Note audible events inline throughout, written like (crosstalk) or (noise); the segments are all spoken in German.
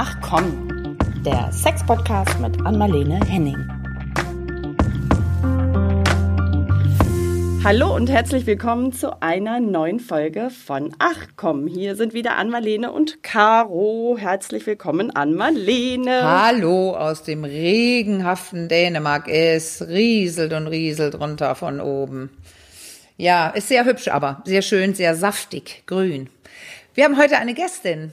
Ach komm, der Sex-Podcast mit Anmalene Henning. Hallo und herzlich willkommen zu einer neuen Folge von Ach komm. Hier sind wieder Anmalene und Caro. Herzlich willkommen, Anmalene. Hallo aus dem regenhaften Dänemark. Es rieselt und rieselt runter von oben. Ja, ist sehr hübsch, aber sehr schön, sehr saftig, grün. Wir haben heute eine Gästin.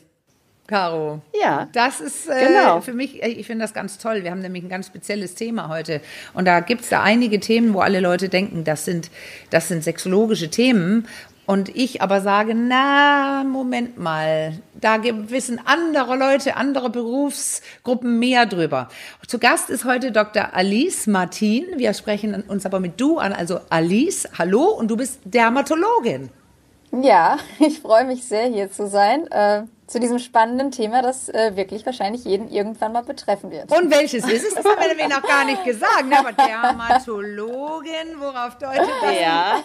Caro. Ja. Das ist äh, genau. für mich, äh, ich finde das ganz toll. Wir haben nämlich ein ganz spezielles Thema heute. Und da gibt es da einige Themen, wo alle Leute denken, das sind, das sind sexologische Themen. Und ich aber sage, na, Moment mal, da wissen andere Leute, andere Berufsgruppen mehr drüber. Zu Gast ist heute Dr. Alice Martin. Wir sprechen uns aber mit du an, also Alice, hallo, und du bist Dermatologin. Ja, (laughs) ich freue mich sehr, hier zu sein. Zu diesem spannenden Thema, das äh, wirklich wahrscheinlich jeden irgendwann mal betreffen wird. Und welches ist es? Das haben wir nämlich noch gar nicht gesagt. Ne? Aber (laughs) Dermatologin, worauf deutet das? Ja,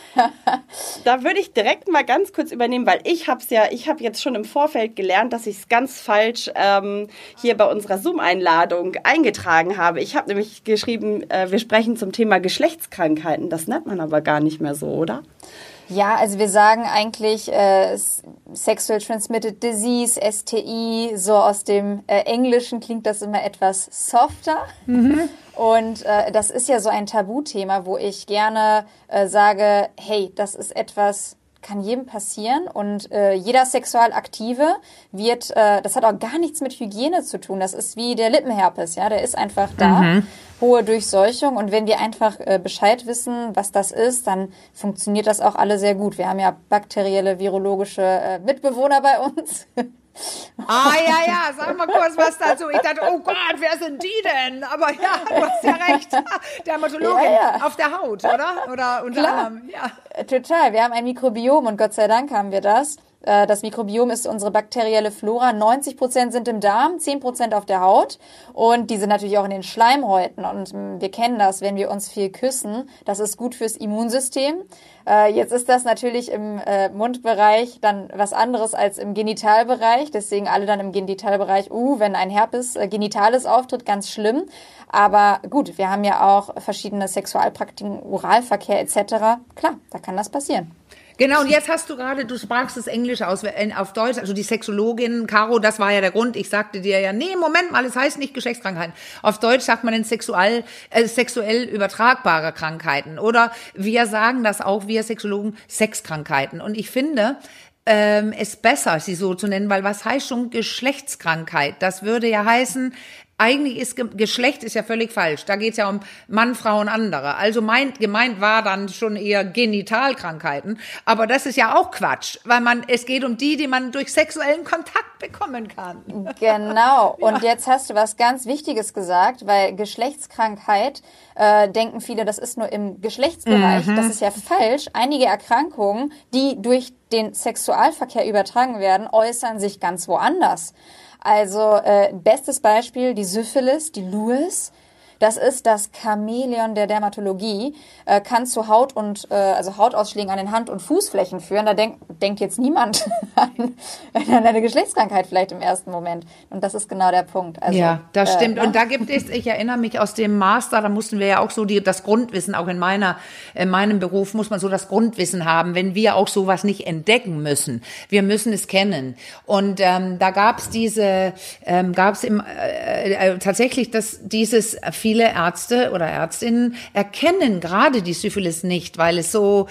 da würde ich direkt mal ganz kurz übernehmen, weil ich habe es ja, ich habe jetzt schon im Vorfeld gelernt, dass ich es ganz falsch ähm, hier bei unserer Zoom-Einladung eingetragen habe. Ich habe nämlich geschrieben, äh, wir sprechen zum Thema Geschlechtskrankheiten. Das nennt man aber gar nicht mehr so, oder? Ja, also wir sagen eigentlich äh, Sexual Transmitted Disease, STI, so aus dem äh, Englischen klingt das immer etwas softer. Mhm. Und äh, das ist ja so ein Tabuthema, wo ich gerne äh, sage, hey, das ist etwas, kann jedem passieren und äh, jeder Sexualaktive wird, äh, das hat auch gar nichts mit Hygiene zu tun. Das ist wie der Lippenherpes, ja, der ist einfach da. Mhm. Hohe Durchseuchung und wenn wir einfach äh, Bescheid wissen, was das ist, dann funktioniert das auch alle sehr gut. Wir haben ja bakterielle, virologische äh, Mitbewohner bei uns. (laughs) Ah, ja, ja, sag mal kurz was dazu. Ich dachte, oh Gott, wer sind die denn? Aber ja, du hast ja recht. (laughs) Dermatologin ja, ja. auf der Haut, oder? Oder unter Klar. anderem, ja. Total. Wir haben ein Mikrobiom und Gott sei Dank haben wir das. Äh, das Mikrobiom ist unsere bakterielle Flora. 90 Prozent sind im Darm, 10 Prozent auf der Haut und die sind natürlich auch in den Schleimhäuten. Und mm, wir kennen das, wenn wir uns viel küssen. Das ist gut fürs Immunsystem. Äh, jetzt ist das natürlich im äh, Mundbereich dann was anderes als im Genitalbereich. Deswegen alle dann im Genitalbereich, uh, wenn ein Herpes genitales auftritt, ganz schlimm. Aber gut, wir haben ja auch verschiedene Sexualpraktiken, Oralverkehr etc. Klar, da kann das passieren. Genau, und jetzt hast du gerade, du sprachst das Englisch aus, auf Deutsch, also die Sexologin, Caro, das war ja der Grund, ich sagte dir ja, nee, Moment mal, es heißt nicht Geschlechtskrankheiten. Auf Deutsch sagt man in sexuell, äh, sexuell übertragbare Krankheiten. Oder wir sagen das auch, wir Sexologen, Sexkrankheiten. Und ich finde, ähm, es besser, sie so zu nennen, weil was heißt schon Geschlechtskrankheit? Das würde ja heißen, eigentlich ist Geschlecht ist ja völlig falsch. Da geht es ja um Mann, Frau und andere. Also meint, gemeint war dann schon eher Genitalkrankheiten. Aber das ist ja auch Quatsch, weil man, es geht um die, die man durch sexuellen Kontakt bekommen kann. Genau. (laughs) Und ja. jetzt hast du was ganz Wichtiges gesagt, weil Geschlechtskrankheit äh, denken viele, das ist nur im Geschlechtsbereich. Mhm. Das ist ja falsch. Einige Erkrankungen, die durch den Sexualverkehr übertragen werden, äußern sich ganz woanders. Also äh, bestes Beispiel die Syphilis, die Lewis. Das ist das Chamäleon der Dermatologie, äh, kann zu Haut- und äh, also Hautausschlägen an den Hand- und Fußflächen führen. Da denk, denkt jetzt niemand (laughs) an, an eine Geschlechtskrankheit vielleicht im ersten Moment. Und das ist genau der Punkt. Also, ja, das äh, stimmt. Ne? Und da gibt es, ich erinnere mich aus dem Master, da mussten wir ja auch so die, das Grundwissen, auch in meiner, in meinem Beruf muss man so das Grundwissen haben, wenn wir auch sowas nicht entdecken müssen. Wir müssen es kennen. Und ähm, da gab es diese, ähm, gab es äh, äh, tatsächlich das dieses viele Ärzte oder Ärztinnen erkennen gerade die Syphilis nicht, weil es so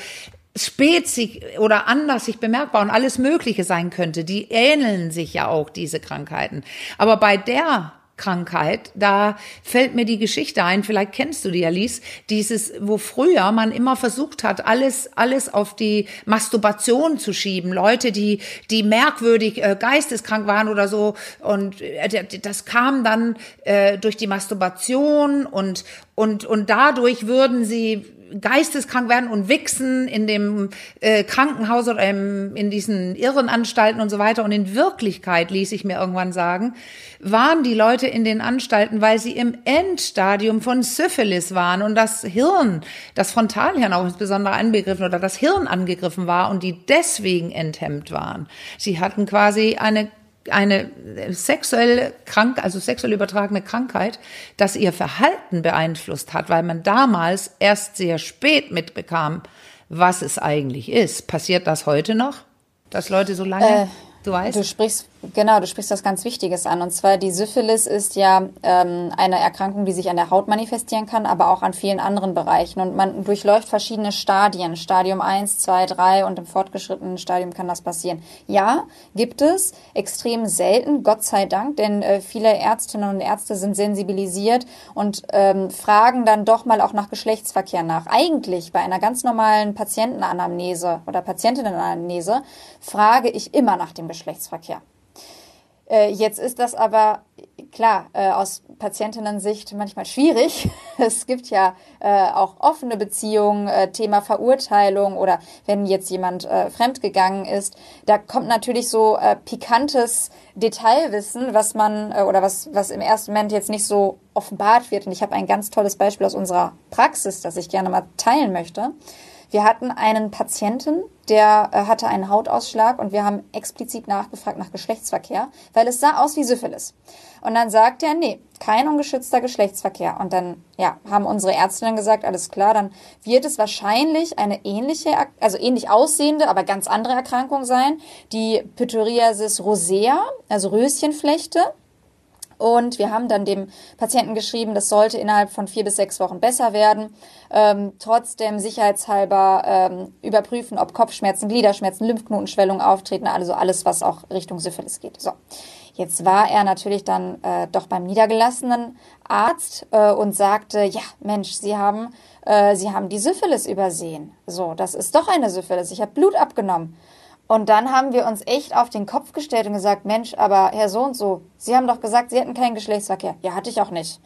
spät sich oder anders sich bemerkbar und alles Mögliche sein könnte. Die ähneln sich ja auch, diese Krankheiten. Aber bei der Krankheit, da fällt mir die Geschichte ein, vielleicht kennst du die, Alice, dieses, wo früher man immer versucht hat, alles, alles auf die Masturbation zu schieben. Leute, die, die merkwürdig äh, geisteskrank waren oder so. Und äh, das kam dann äh, durch die Masturbation und, und, und dadurch würden sie geisteskrank werden und wichsen in dem äh, Krankenhaus oder im, in diesen Irrenanstalten und so weiter. Und in Wirklichkeit, ließ ich mir irgendwann sagen, waren die Leute in den Anstalten, weil sie im Endstadium von Syphilis waren und das Hirn, das Frontalhirn auch insbesondere angegriffen oder das Hirn angegriffen war und die deswegen enthemmt waren. Sie hatten quasi eine eine sexuell krank, also sexuell übertragene Krankheit, dass ihr Verhalten beeinflusst hat, weil man damals erst sehr spät mitbekam, was es eigentlich ist. Passiert das heute noch, dass Leute so lange? Äh, Du weißt? Du sprichst, genau, du sprichst was ganz Wichtiges an. Und zwar die Syphilis ist ja ähm, eine Erkrankung, die sich an der Haut manifestieren kann, aber auch an vielen anderen Bereichen. Und man durchläuft verschiedene Stadien. Stadium 1, 2, 3 und im fortgeschrittenen Stadium kann das passieren. Ja, gibt es. Extrem selten, Gott sei Dank, denn äh, viele Ärztinnen und Ärzte sind sensibilisiert und ähm, fragen dann doch mal auch nach Geschlechtsverkehr nach. Eigentlich bei einer ganz normalen Patientenanamnese oder Patientinnenanamnese frage ich immer nach dem Geschlechtsverkehr. Äh, jetzt ist das aber klar äh, aus Patientinnen-Sicht manchmal schwierig. (laughs) Es gibt ja äh, auch offene Beziehungen, äh, Thema Verurteilung oder wenn jetzt jemand äh, fremdgegangen ist, da kommt natürlich so äh, pikantes Detailwissen, was man äh, oder was was im ersten Moment jetzt nicht so offenbart wird. Und ich habe ein ganz tolles Beispiel aus unserer Praxis, das ich gerne mal teilen möchte. Wir hatten einen Patienten, der äh, hatte einen Hautausschlag und wir haben explizit nachgefragt nach Geschlechtsverkehr, weil es sah aus wie Syphilis. Und dann sagt er, nee, kein ungeschützter Geschlechtsverkehr. Und dann, ja, haben unsere Ärztinnen gesagt, alles klar, dann wird es wahrscheinlich eine ähnliche, also ähnlich aussehende, aber ganz andere Erkrankung sein, die Pityriasis rosea, also Röschenflechte. Und wir haben dann dem Patienten geschrieben, das sollte innerhalb von vier bis sechs Wochen besser werden. Ähm, trotzdem sicherheitshalber ähm, überprüfen, ob Kopfschmerzen, Gliederschmerzen, Lymphknotenschwellungen auftreten, also alles, was auch Richtung Syphilis geht. So. Jetzt war er natürlich dann äh, doch beim niedergelassenen Arzt äh, und sagte, ja, Mensch, Sie haben, äh, Sie haben die Syphilis übersehen. So, das ist doch eine Syphilis. Ich habe Blut abgenommen. Und dann haben wir uns echt auf den Kopf gestellt und gesagt, Mensch, aber Herr so und so, Sie haben doch gesagt, Sie hätten keinen Geschlechtsverkehr. Ja, hatte ich auch nicht.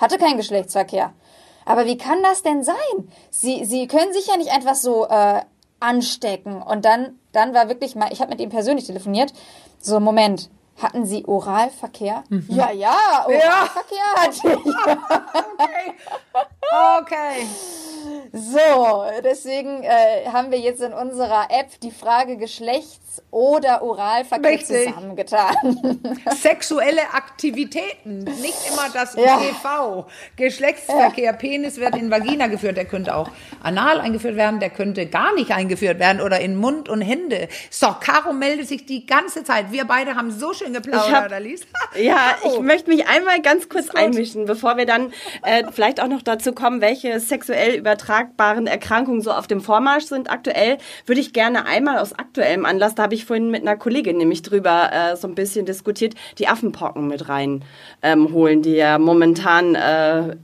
Hatte keinen Geschlechtsverkehr. Aber wie kann das denn sein? Sie, Sie können sich ja nicht einfach so äh, anstecken. Und dann, dann war wirklich mal, ich habe mit ihm persönlich telefoniert, so Moment, hatten Sie Oralverkehr? Mhm. Ja, ja, Oralverkehr ja. (laughs) hatte ich. okay. okay. So, deswegen äh, haben wir jetzt in unserer App die Frage Oder Oralverkehr Richtig. zusammengetan. (laughs) Sexuelle Aktivitäten, nicht immer das ja. PV. Geschlechtsverkehr, ja. Penis wird in Vagina geführt, der könnte auch anal eingeführt werden, der könnte gar nicht eingeführt werden oder in Mund und Hände. So, Caro meldet sich die ganze Zeit. Wir beide haben so schön geplaudert, Alice. Ja, ich möchte mich einmal ganz kurz einmischen, bevor wir dann äh, vielleicht auch noch dazu kommen, welche sexuell übertragbaren Erkrankungen so auf dem Vormarsch sind aktuell, würde ich gerne einmal aus aktuellem Anlass, da habe ich vorhin mit einer Kollegin nämlich drüber äh, so ein bisschen diskutiert, die Affenpocken mit rein ähm, holen, die ja momentan äh,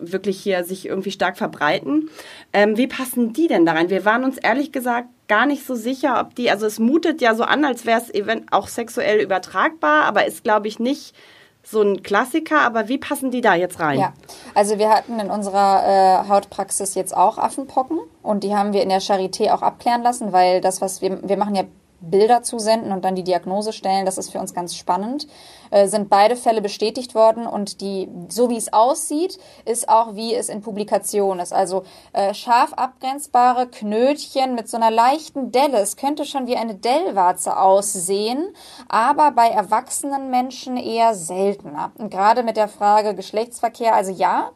wirklich hier sich irgendwie stark verbreiten. Ähm, wie passen die denn da rein? Wir waren uns ehrlich gesagt gar nicht so sicher, ob die, also es mutet ja so an, als wäre es auch sexuell übertragbar, aber ist, glaube ich, nicht so ein Klassiker, aber wie passen die da jetzt rein? Ja, also wir hatten in unserer äh, Hautpraxis jetzt auch Affenpocken und die haben wir in der Charité auch abklären lassen, weil das, was wir, wir machen ja Bilder zusenden und dann die Diagnose stellen. Das ist für uns ganz spannend. Äh, sind beide Fälle bestätigt worden und die, so wie es aussieht, ist auch wie es in Publikation ist. Also äh, scharf abgrenzbare Knötchen mit so einer leichten Delle. Es könnte schon wie eine Dellwarze aussehen, aber bei erwachsenen Menschen eher seltener. Und gerade mit der Frage Geschlechtsverkehr, also ja,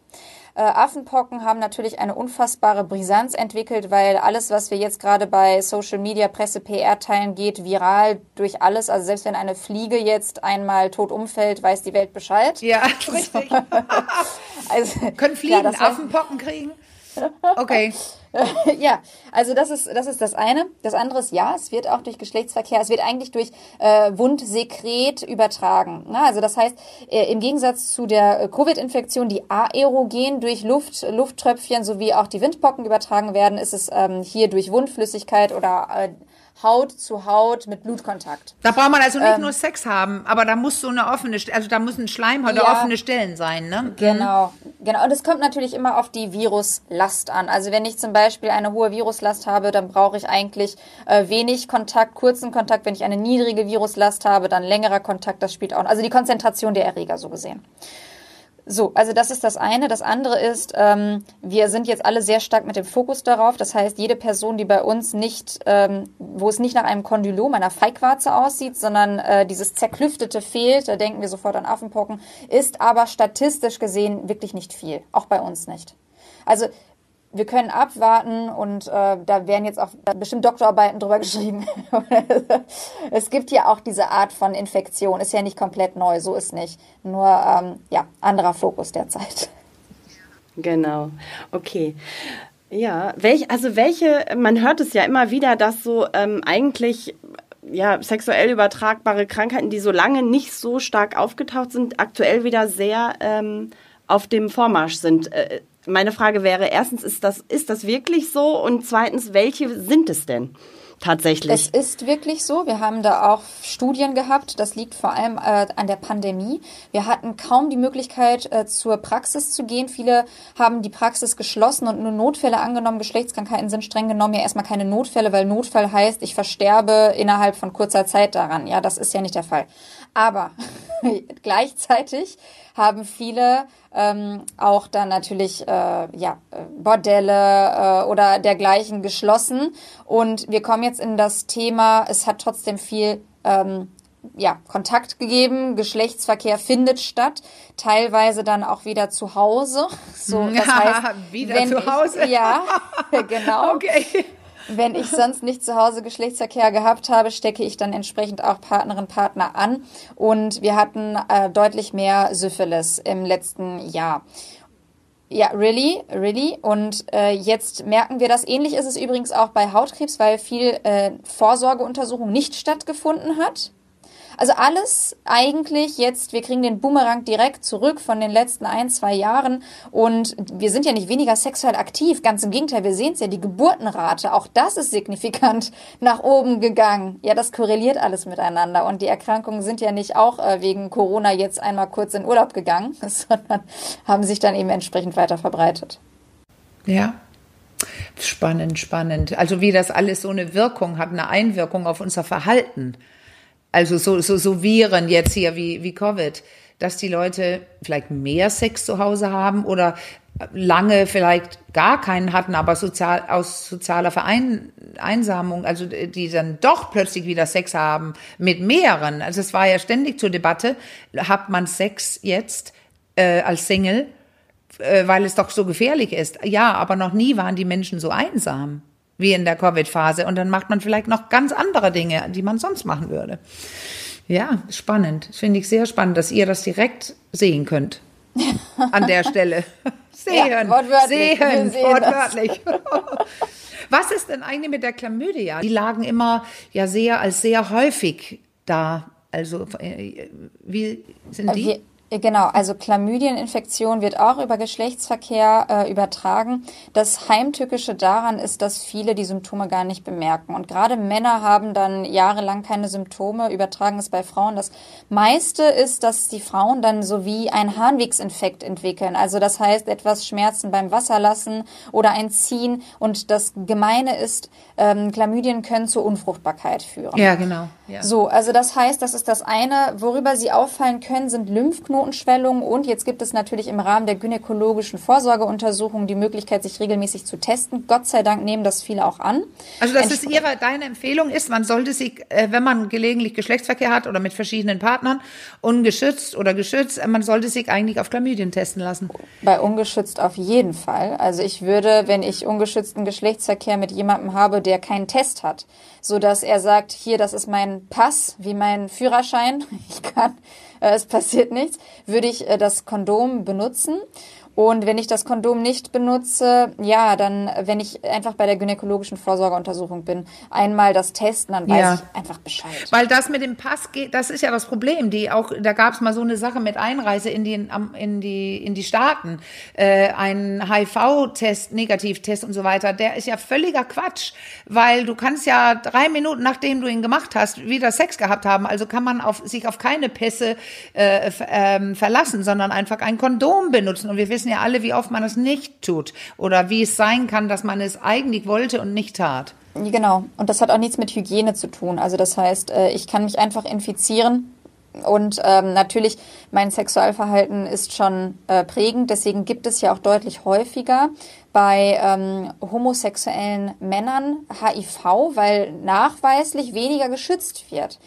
äh, Affenpocken haben natürlich eine unfassbare Brisanz entwickelt, weil alles, was wir jetzt gerade bei Social Media, Presse, PR teilen, geht viral durch alles. Also selbst wenn eine Fliege jetzt einmal tot umfällt, weiß die Welt Bescheid. Ja, (laughs) richtig. also, Können Fliegen ja, Affenpocken kriegen? Okay. (laughs) ja, also das ist, das ist das eine. Das andere ist, ja, es wird auch durch Geschlechtsverkehr, es wird eigentlich durch äh, Wundsekret übertragen. Na, also das heißt, äh, im Gegensatz zu der äh, Covid-Infektion, die aerogen durch Luft, Lufttröpfchen sowie auch die Windpocken übertragen werden, ist es ähm, hier durch Wundflüssigkeit oder äh, Haut zu Haut mit Blutkontakt. Da braucht man also nicht ähm, nur Sex haben, aber da muss so eine offene, also da muss ein Schleimhaut ja, offene Stellen sein, ne? Genau, genau. Und es kommt natürlich immer auf die Viruslast an. Also wenn ich zum Beispiel eine hohe Viruslast habe, dann brauche ich eigentlich äh, wenig Kontakt, kurzen Kontakt. Wenn ich eine niedrige Viruslast habe, dann längerer Kontakt. Das spielt auch. Also die Konzentration der Erreger so gesehen. So, also das ist das eine. Das andere ist, ähm, wir sind jetzt alle sehr stark mit dem Fokus darauf. Das heißt, jede Person, die bei uns nicht, ähm, wo es nicht nach einem Kondylom, einer Feigwarze aussieht, sondern äh, dieses zerklüftete fehlt, da denken wir sofort an Affenpocken, ist aber statistisch gesehen wirklich nicht viel. Auch bei uns nicht. Also wir können abwarten und äh, da werden jetzt auch bestimmt Doktorarbeiten drüber (laughs) geschrieben. es gibt ja auch diese Art von Infektion, ist ja nicht komplett neu, so ist nicht. Nur ähm, ja, anderer Fokus derzeit. Genau, okay. Ja, welch, also welche, man hört es ja immer wieder, dass so ähm, eigentlich ja, sexuell übertragbare Krankheiten, die so lange nicht so stark aufgetaucht sind, aktuell wieder sehr ähm, auf dem Vormarsch sind. Äh, meine Frage wäre erstens, ist das, ist das wirklich so? Und zweitens, welche sind es denn? Tatsächlich. Es ist wirklich so. Wir haben da auch Studien gehabt. Das liegt vor allem äh, an der Pandemie. Wir hatten kaum die Möglichkeit, äh, zur Praxis zu gehen. Viele haben die Praxis geschlossen und nur Notfälle angenommen. Geschlechtskrankheiten sind streng genommen ja erstmal keine Notfälle, weil Notfall heißt, ich versterbe innerhalb von kurzer Zeit daran. Ja, das ist ja nicht der Fall. Aber (laughs) gleichzeitig haben viele ähm, auch dann natürlich äh, ja, Bordelle äh, oder dergleichen geschlossen. Und wir kommen jetzt in das Thema, es hat trotzdem viel ähm, ja, Kontakt gegeben, Geschlechtsverkehr findet statt, teilweise dann auch wieder zu Hause. So, (laughs) das heißt, wieder zu Hause. Ich, ja, (laughs) genau. Okay. Wenn ich sonst nicht zu Hause Geschlechtsverkehr gehabt habe, stecke ich dann entsprechend auch Partnerin, Partner an. Und wir hatten äh, deutlich mehr Syphilis im letzten Jahr. Ja, really, really. Und äh, jetzt merken wir das. Ähnlich ist es übrigens auch bei Hautkrebs, weil viel äh, Vorsorgeuntersuchung nicht stattgefunden hat. Also alles eigentlich jetzt, wir kriegen den Boomerang direkt zurück von den letzten ein, zwei Jahren und wir sind ja nicht weniger sexuell aktiv, ganz im Gegenteil, wir sehen es ja, die Geburtenrate, auch das ist signifikant (laughs) nach oben gegangen. Ja, das korreliert alles miteinander und die Erkrankungen sind ja nicht auch äh, wegen Corona jetzt einmal kurz in Urlaub gegangen, (laughs) sondern haben sich dann eben entsprechend weiter verbreitet. Ja, Spannend, spannend. Also wie das alles so eine Wirkung hat, eine Einwirkung auf unser Verhalten. Also so, so, so Viren jetzt hier wie, wie Covid, dass die Leute vielleicht mehr Sex zu Hause haben oder lange vielleicht gar keinen hatten, aber sozial, aus sozialer Vereinsamung, also die dann doch plötzlich wieder Sex haben mit mehreren. Also es war ja ständig zur Debatte, hat man Sex jetzt äh, als Single, äh, weil es doch so gefährlich ist. Ja, aber noch nie waren die Menschen so einsam wie in der Covid-Phase. Und dann macht man vielleicht noch ganz andere Dinge, die man sonst machen würde. Ja, spannend. Finde ich sehr spannend, dass ihr das direkt sehen könnt. An der Stelle. (laughs) Sehen. Ja, wortwörtlich. Sehen, sehen wortwörtlich. (laughs) Was ist denn eigentlich mit der Chlamydia? Die lagen immer ja sehr als sehr häufig da. Also, äh, wie sind die? Genau, also Chlamydieninfektion wird auch über Geschlechtsverkehr äh, übertragen. Das Heimtückische daran ist, dass viele die Symptome gar nicht bemerken. Und gerade Männer haben dann jahrelang keine Symptome, übertragen es bei Frauen. Das meiste ist, dass die Frauen dann so wie ein Harnwegsinfekt entwickeln. Also das heißt etwas Schmerzen beim Wasserlassen oder ein Ziehen. Und das Gemeine ist, ähm, Chlamydien können zur Unfruchtbarkeit führen. Ja, genau. Ja. So, also das heißt, das ist das eine. Worüber sie auffallen können, sind Lymphknoten. Knotenschwellung und jetzt gibt es natürlich im Rahmen der gynäkologischen Vorsorgeuntersuchung die Möglichkeit, sich regelmäßig zu testen. Gott sei Dank nehmen das viele auch an. Also das ist Ihre, deine Empfehlung ist, man sollte sich, äh, wenn man gelegentlich Geschlechtsverkehr hat oder mit verschiedenen Partnern, ungeschützt oder geschützt, man sollte sich eigentlich auf Chlamydien testen lassen. Bei ungeschützt auf jeden Fall. Also ich würde, wenn ich ungeschützten Geschlechtsverkehr mit jemandem habe, der keinen Test hat, so dass er sagt, hier, das ist mein Pass, wie mein Führerschein, (laughs) ich kann äh, es passiert nichts, würde ich äh, das Kondom benutzen. Und wenn ich das Kondom nicht benutze, ja, dann, wenn ich einfach bei der gynäkologischen Vorsorgeuntersuchung bin, einmal das testen, dann weiß ja. ich einfach Bescheid. Weil das mit dem Pass geht, das ist ja das Problem. Die auch, da gab es mal so eine Sache mit Einreise in die, in die, in die Staaten, äh, ein HIV-Test, Negativtest und so weiter. Der ist ja völliger Quatsch, weil du kannst ja drei Minuten nachdem du ihn gemacht hast, wieder Sex gehabt haben. Also kann man auf, sich auf keine Pässe äh, äh, verlassen, sondern einfach ein Kondom benutzen. Und wir wissen wissen ja alle, wie oft man es nicht tut oder wie es sein kann, dass man es eigentlich wollte und nicht tat. Genau. Und das hat auch nichts mit Hygiene zu tun. Also das heißt, äh, ich kann mich einfach infizieren Und ähm, natürlich, mein Sexualverhalten ist schon äh, prägend, deswegen gibt es ja auch deutlich häufiger bei ähm, homosexuellen Männern HIV, weil nachweislich weniger geschützt wird.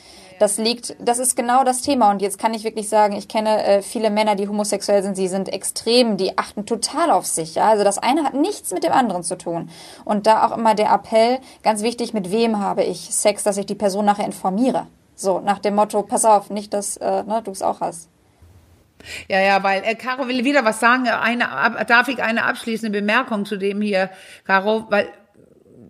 Das liegt, das ist genau das Thema. Und jetzt kann ich wirklich sagen, ich kenne äh, viele Männer, die homosexuell sind, sie sind extrem, die achten total auf sich. Ja? Also das eine hat nichts mit dem anderen zu tun. Und da auch immer der Appell, ganz wichtig, mit wem habe ich Sex, dass ich die Person nachher informiere. So, nach dem Motto, pass auf, nicht, dass äh, ne, du es auch hast. Ja, ja, weil äh, Caro will wieder was sagen. Eine, darf ich eine abschließende Bemerkung zu dem hier, Caro? Weil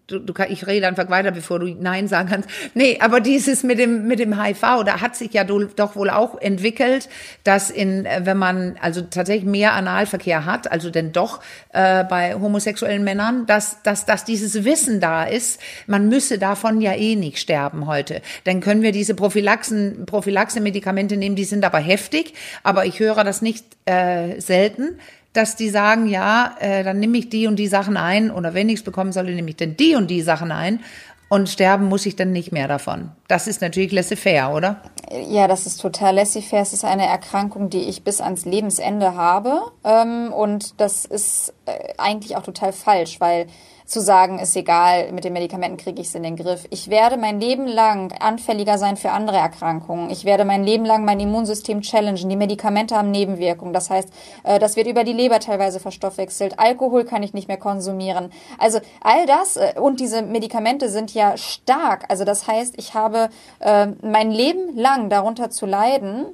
du, du, ich rede einfach weiter, bevor du Nein sagen kannst. Nee, aber dieses mit dem, mit dem HIV, da hat sich ja doch wohl auch entwickelt, dass in, äh, wenn man also tatsächlich mehr Analverkehr hat, also denn doch äh, bei homosexuellen Männern, dass, dass, dass dieses Wissen da ist, man müsse davon ja eh nicht sterben heute. Dann können wir diese Prophylaxen, Prophylaxe-Medikamente nehmen, die sind aber heftig, aber ich höre das nicht äh, selten dass die sagen, ja, äh, dann nehme ich die und die Sachen ein oder wenn ich es bekommen soll, nehme ich dann die und die Sachen ein und sterben muss ich dann nicht mehr davon. Das ist natürlich laissez-faire, oder? Ja, das ist total laissez-faire. Es ist eine Erkrankung, die ich bis ans Lebensende habe ähm, und das ist äh, eigentlich auch total falsch, weil zu sagen, ist egal, mit den Medikamenten kriege ich es in den Griff. Ich werde mein Leben lang anfälliger sein für andere Erkrankungen. Ich werde mein Leben lang mein Immunsystem challengen. Die Medikamente haben Nebenwirkungen. Das heißt, äh, das wird über die Leber teilweise verstoffwechselt. Alkohol kann ich nicht mehr konsumieren. Also all das äh, und diese Medikamente sind ja stark. Also das heißt, ich habe äh, mein Leben lang darunter zu leiden,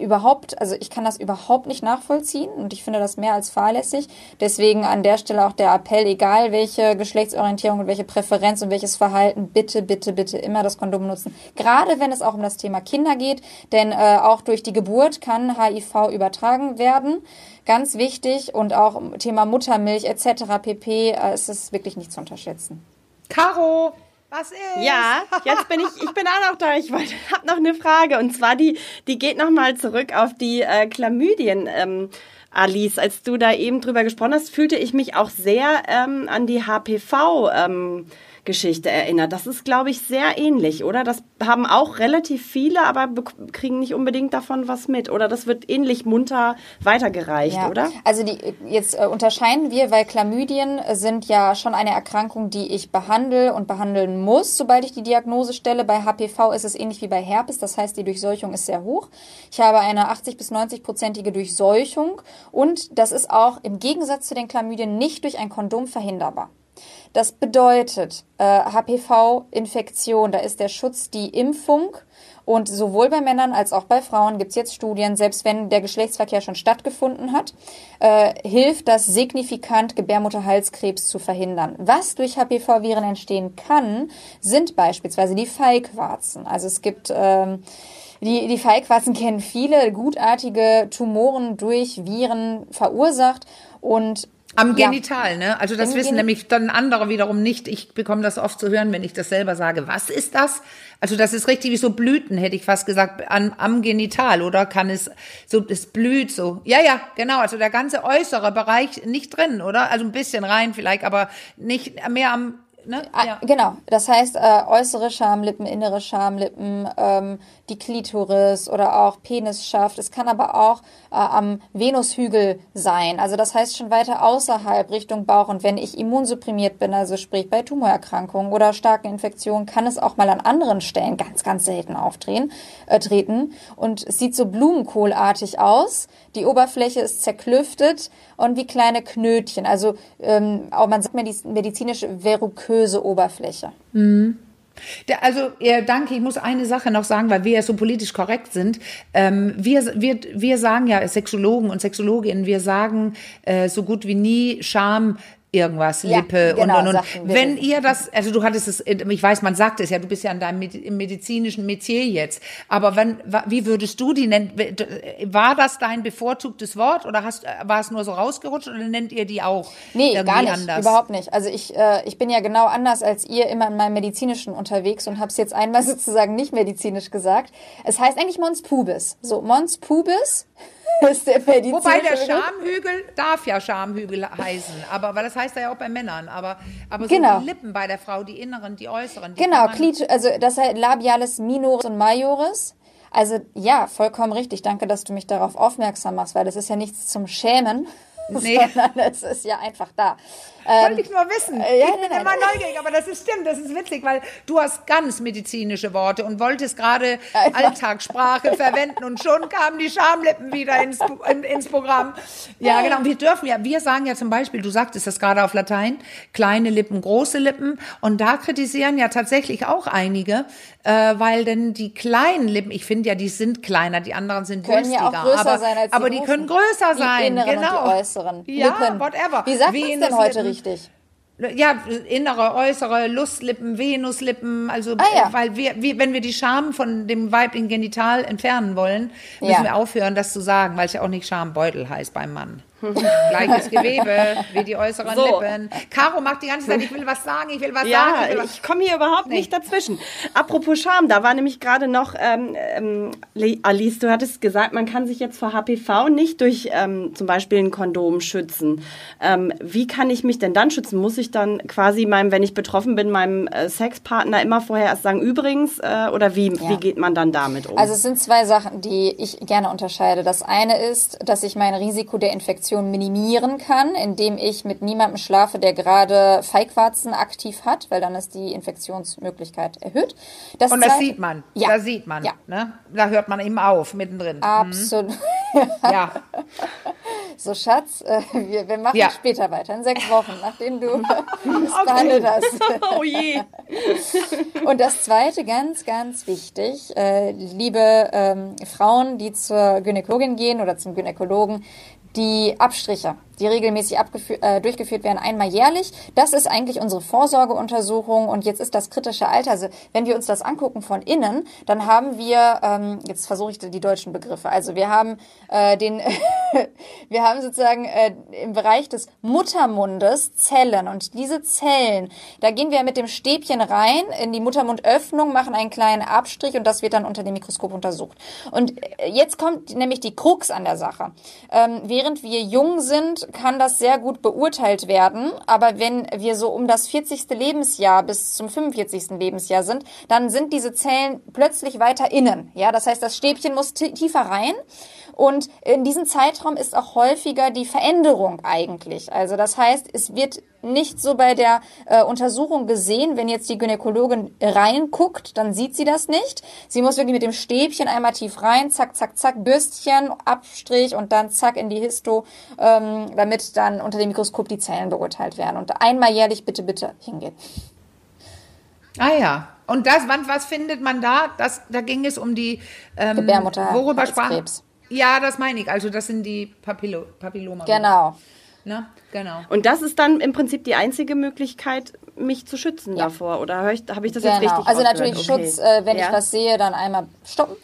überhaupt, also ich kann das überhaupt nicht nachvollziehen und ich finde das mehr als fahrlässig. Deswegen an der Stelle auch der Appell, egal welche Geschlechtsorientierung und welche Präferenz und welches Verhalten, bitte, bitte, bitte immer das Kondom nutzen. Gerade wenn es auch um das Thema Kinder geht, denn äh, auch durch die Geburt kann HIV übertragen werden. Ganz wichtig und auch Thema Muttermilch etc. pp. Äh, ist es wirklich nicht zu unterschätzen. Caro, was ist? Ja, jetzt bin ich, ich bin auch noch da. Ich wollte, (laughs) hab noch eine Frage und zwar die, die geht nochmal zurück auf die äh, Chlamydien. Ähm, Alice, als du da eben drüber gesprochen hast, fühlte ich mich auch sehr ähm, an die HPV ähm, Geschichte erinnert. Das ist, glaube ich, sehr ähnlich, oder? Das haben auch relativ viele, aber kriegen nicht unbedingt davon was mit. Oder das wird ähnlich munter weitergereicht, ja. oder? Also die, jetzt äh, unterscheiden wir, weil Chlamydien sind ja schon eine Erkrankung, die ich behandle und behandeln muss, sobald ich die Diagnose stelle. Bei HPV ist es ähnlich wie bei Herpes, das heißt, die Durchseuchung ist sehr hoch. Ich habe eine 80 bis 90-prozentige Durchseuchung und das ist auch im Gegensatz zu den Chlamydien nicht durch ein Kondom verhinderbar. Das bedeutet, äh, HPV-Infektion, da ist der Schutz die Impfung. Und sowohl bei Männern als auch bei Frauen gibt es jetzt Studien, selbst wenn der Geschlechtsverkehr schon stattgefunden hat, äh, hilft das signifikant, Gebärmutterhalskrebs zu verhindern. Was durch HPV-Viren entstehen kann, sind beispielsweise die Feigwarzen. Also es gibt ähm, die, die Feigwarzen (laughs) kennen viele gutartige Tumoren durch Viren verursacht und am Genital, ja. ne? Also das Im wissen Gen nämlich dann andere wiederum nicht. Ich bekomme das oft zu hören, wenn ich das selber sage. Was ist das? Also das ist richtig wie so Blüten, hätte ich fast gesagt, an, am Genital, oder kann es so, es blüht so. Ja, ja, genau. Also der ganze äußere Bereich nicht drin, oder? Also ein bisschen rein vielleicht, aber nicht mehr am Ne? Ah, ja. Genau, das heißt äh, äußere Schamlippen, innere Schamlippen, ähm, die Klitoris oder auch Penisschaft. Es kann aber auch äh, am Venushügel sein. Also das heißt schon weiter außerhalb Richtung Bauch. Und wenn ich immunsupprimiert bin, also sprich bei Tumorerkrankungen oder starken Infektionen, kann es auch mal an anderen Stellen ganz, ganz selten auftreten. Äh, treten. Und es sieht so blumenkohlartig aus. Die Oberfläche ist zerklüftet und wie kleine Knötchen. Also ähm, auch man sagt medizinisch verruköse Oberfläche. Mhm. Also, ja, danke. Ich muss eine Sache noch sagen, weil wir ja so politisch korrekt sind. Ähm, wir, wir, wir sagen ja, Sexologen und Sexologinnen, wir sagen äh, so gut wie nie, Scham irgendwas, ja, Lippe genau, und und und. Wenn ihr das, also du hattest es, ich weiß, man sagt es ja, du bist ja in deinem medizinischen Metier jetzt, aber wenn, wie würdest du die nennen? War das dein bevorzugtes Wort oder hast, war es nur so rausgerutscht oder nennt ihr die auch? Nee, gar nicht, anders? überhaupt nicht. Also ich, äh, ich bin ja genau anders als ihr immer in meinem medizinischen unterwegs und habe es jetzt einmal (laughs) sozusagen nicht medizinisch gesagt. Es heißt eigentlich Mons Pubis. So, Mons Pubis (laughs) ist der Wobei der Schamhügel darf ja Schamhügel heißen, aber weil das heißt ja auch bei Männern, aber aber so genau. die Lippen bei der Frau, die inneren, die äußeren. Die genau, Klit also das heißt Labialis minoris und majoris. Also ja, vollkommen richtig. Danke, dass du mich darauf aufmerksam machst, weil das ist ja nichts zum Schämen, nee. (laughs) sondern es ist ja einfach da. Ähm, Wollte ich nur wissen. Äh, ja, ich bin nein, immer neugierig, aber das ist stimmt, das ist witzig, weil du hast ganz medizinische Worte und wolltest gerade Alltagssprache (laughs) verwenden und schon kamen die Schamlippen wieder ins, in, ins Programm. Ja, genau. Und wir dürfen ja, wir sagen ja zum Beispiel, du sagtest das gerade auf Latein, kleine Lippen, große Lippen und da kritisieren ja tatsächlich auch einige, äh, weil denn die kleinen Lippen, ich finde ja, die sind kleiner, die anderen sind können günstiger, ja auch größer aber, sein als die aber die können größer sein, die inneren genau. und die äußeren ja, Lippen. whatever. Wie sagt man denn heute richtig? Ja, innere, äußere, Lustlippen, Venuslippen, also ah, ja. weil wir, wir, wenn wir die Scham von dem weiblichen Genital entfernen wollen, müssen Ja. wir aufhören, das zu sagen, weil es ja auch nicht Schambeutel heißt beim Mann. (laughs) Gleiches Gewebe wie die äußeren So. Lippen. Caro macht die ganze Zeit, ich will was sagen, ich will was sagen. Ja, Ich will was ich komme hier überhaupt nicht dazwischen. Apropos Scham, da war nämlich gerade noch, ähm, ähm, Li- Alice, du hattest gesagt, man kann sich jetzt vor HPV nicht durch ähm, zum Beispiel ein Kondom schützen. Ähm, wie kann ich mich denn dann schützen? Muss ich dann quasi meinem, wenn ich betroffen bin, meinem äh, Sexpartner immer vorher erst sagen, übrigens, äh, oder wie, wie geht man dann damit um? Also es sind zwei Sachen, die ich gerne unterscheide. Das eine ist, dass ich mein Risiko der Infektion minimieren kann, indem ich mit niemandem schlafe, der gerade Feigwarzen aktiv hat, weil dann ist die Infektionsmöglichkeit erhöht. Das Und das sieht man. Ja. Da sieht man. Ja. Ne? Da hört man eben auf, mittendrin. Absolut. Ja. (laughs) So, Schatz, äh, wir, wir machen Ja. später weiter, in sechs Wochen, nachdem du (laughs) es behandelt hast. (laughs) oh je. Und das Zweite, ganz, ganz wichtig, äh, liebe ähm, Frauen, die zur Gynäkologin gehen oder zum Gynäkologen, die Abstriche, die regelmäßig äh, durchgeführt werden, einmal jährlich. Das ist eigentlich unsere Vorsorgeuntersuchung und jetzt ist das kritische Alter. Also wenn wir uns das angucken von innen, dann haben wir, ähm, jetzt versuche ich die deutschen Begriffe, also wir haben äh, den, (laughs) wir haben sozusagen äh, im Bereich des Muttermundes Zellen und diese Zellen, da gehen wir mit dem Stäbchen rein in die Muttermundöffnung, machen einen kleinen Abstrich und das wird dann unter dem Mikroskop untersucht. Und äh, jetzt kommt nämlich die Krux an der Sache. Ähm, während wir jung sind, kann das sehr gut beurteilt werden, aber wenn wir so um das 40. Lebensjahr bis zum 45. Lebensjahr sind, dann sind diese Zellen plötzlich weiter innen. Ja, das heißt, das Stäbchen muss ti- tiefer rein. Und in diesem Zeitraum ist auch häufiger die Veränderung eigentlich. Also das heißt, es wird nicht so bei der äh, Untersuchung gesehen, wenn jetzt die Gynäkologin reinguckt, dann sieht sie das nicht. Sie muss wirklich mit dem Stäbchen einmal tief rein, zack, zack, zack, Bürstchen, Abstrich und dann zack in die Histo, ähm, damit dann unter dem Mikroskop die Zellen beurteilt werden. Und einmal jährlich bitte, bitte hingehen. Ah ja. Und das, wann, was findet man da? Das, da ging es um die ähm, Gebärmutter- worüber sprachen? Krebs. Ja, das meine ich. Also das sind die Papillo, Papilloma. Genau. Ne? Genau. Und das ist dann im Prinzip die einzige Möglichkeit, mich zu schützen Ja. davor. Oder habe ich, hab ich das jetzt Genau. richtig Also natürlich Okay. Schutz, äh, wenn Ja. ich was sehe, dann einmal stoppen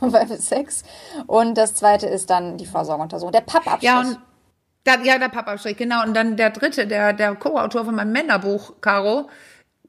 bei (laughs) Sex. Und das zweite ist dann die Vorsorgeuntersuchung. Der Pappabstrich. Ja, und da, ja, der Pappabstrich, genau. Und dann der dritte, der, der Co-Autor von meinem Männerbuch, Caro,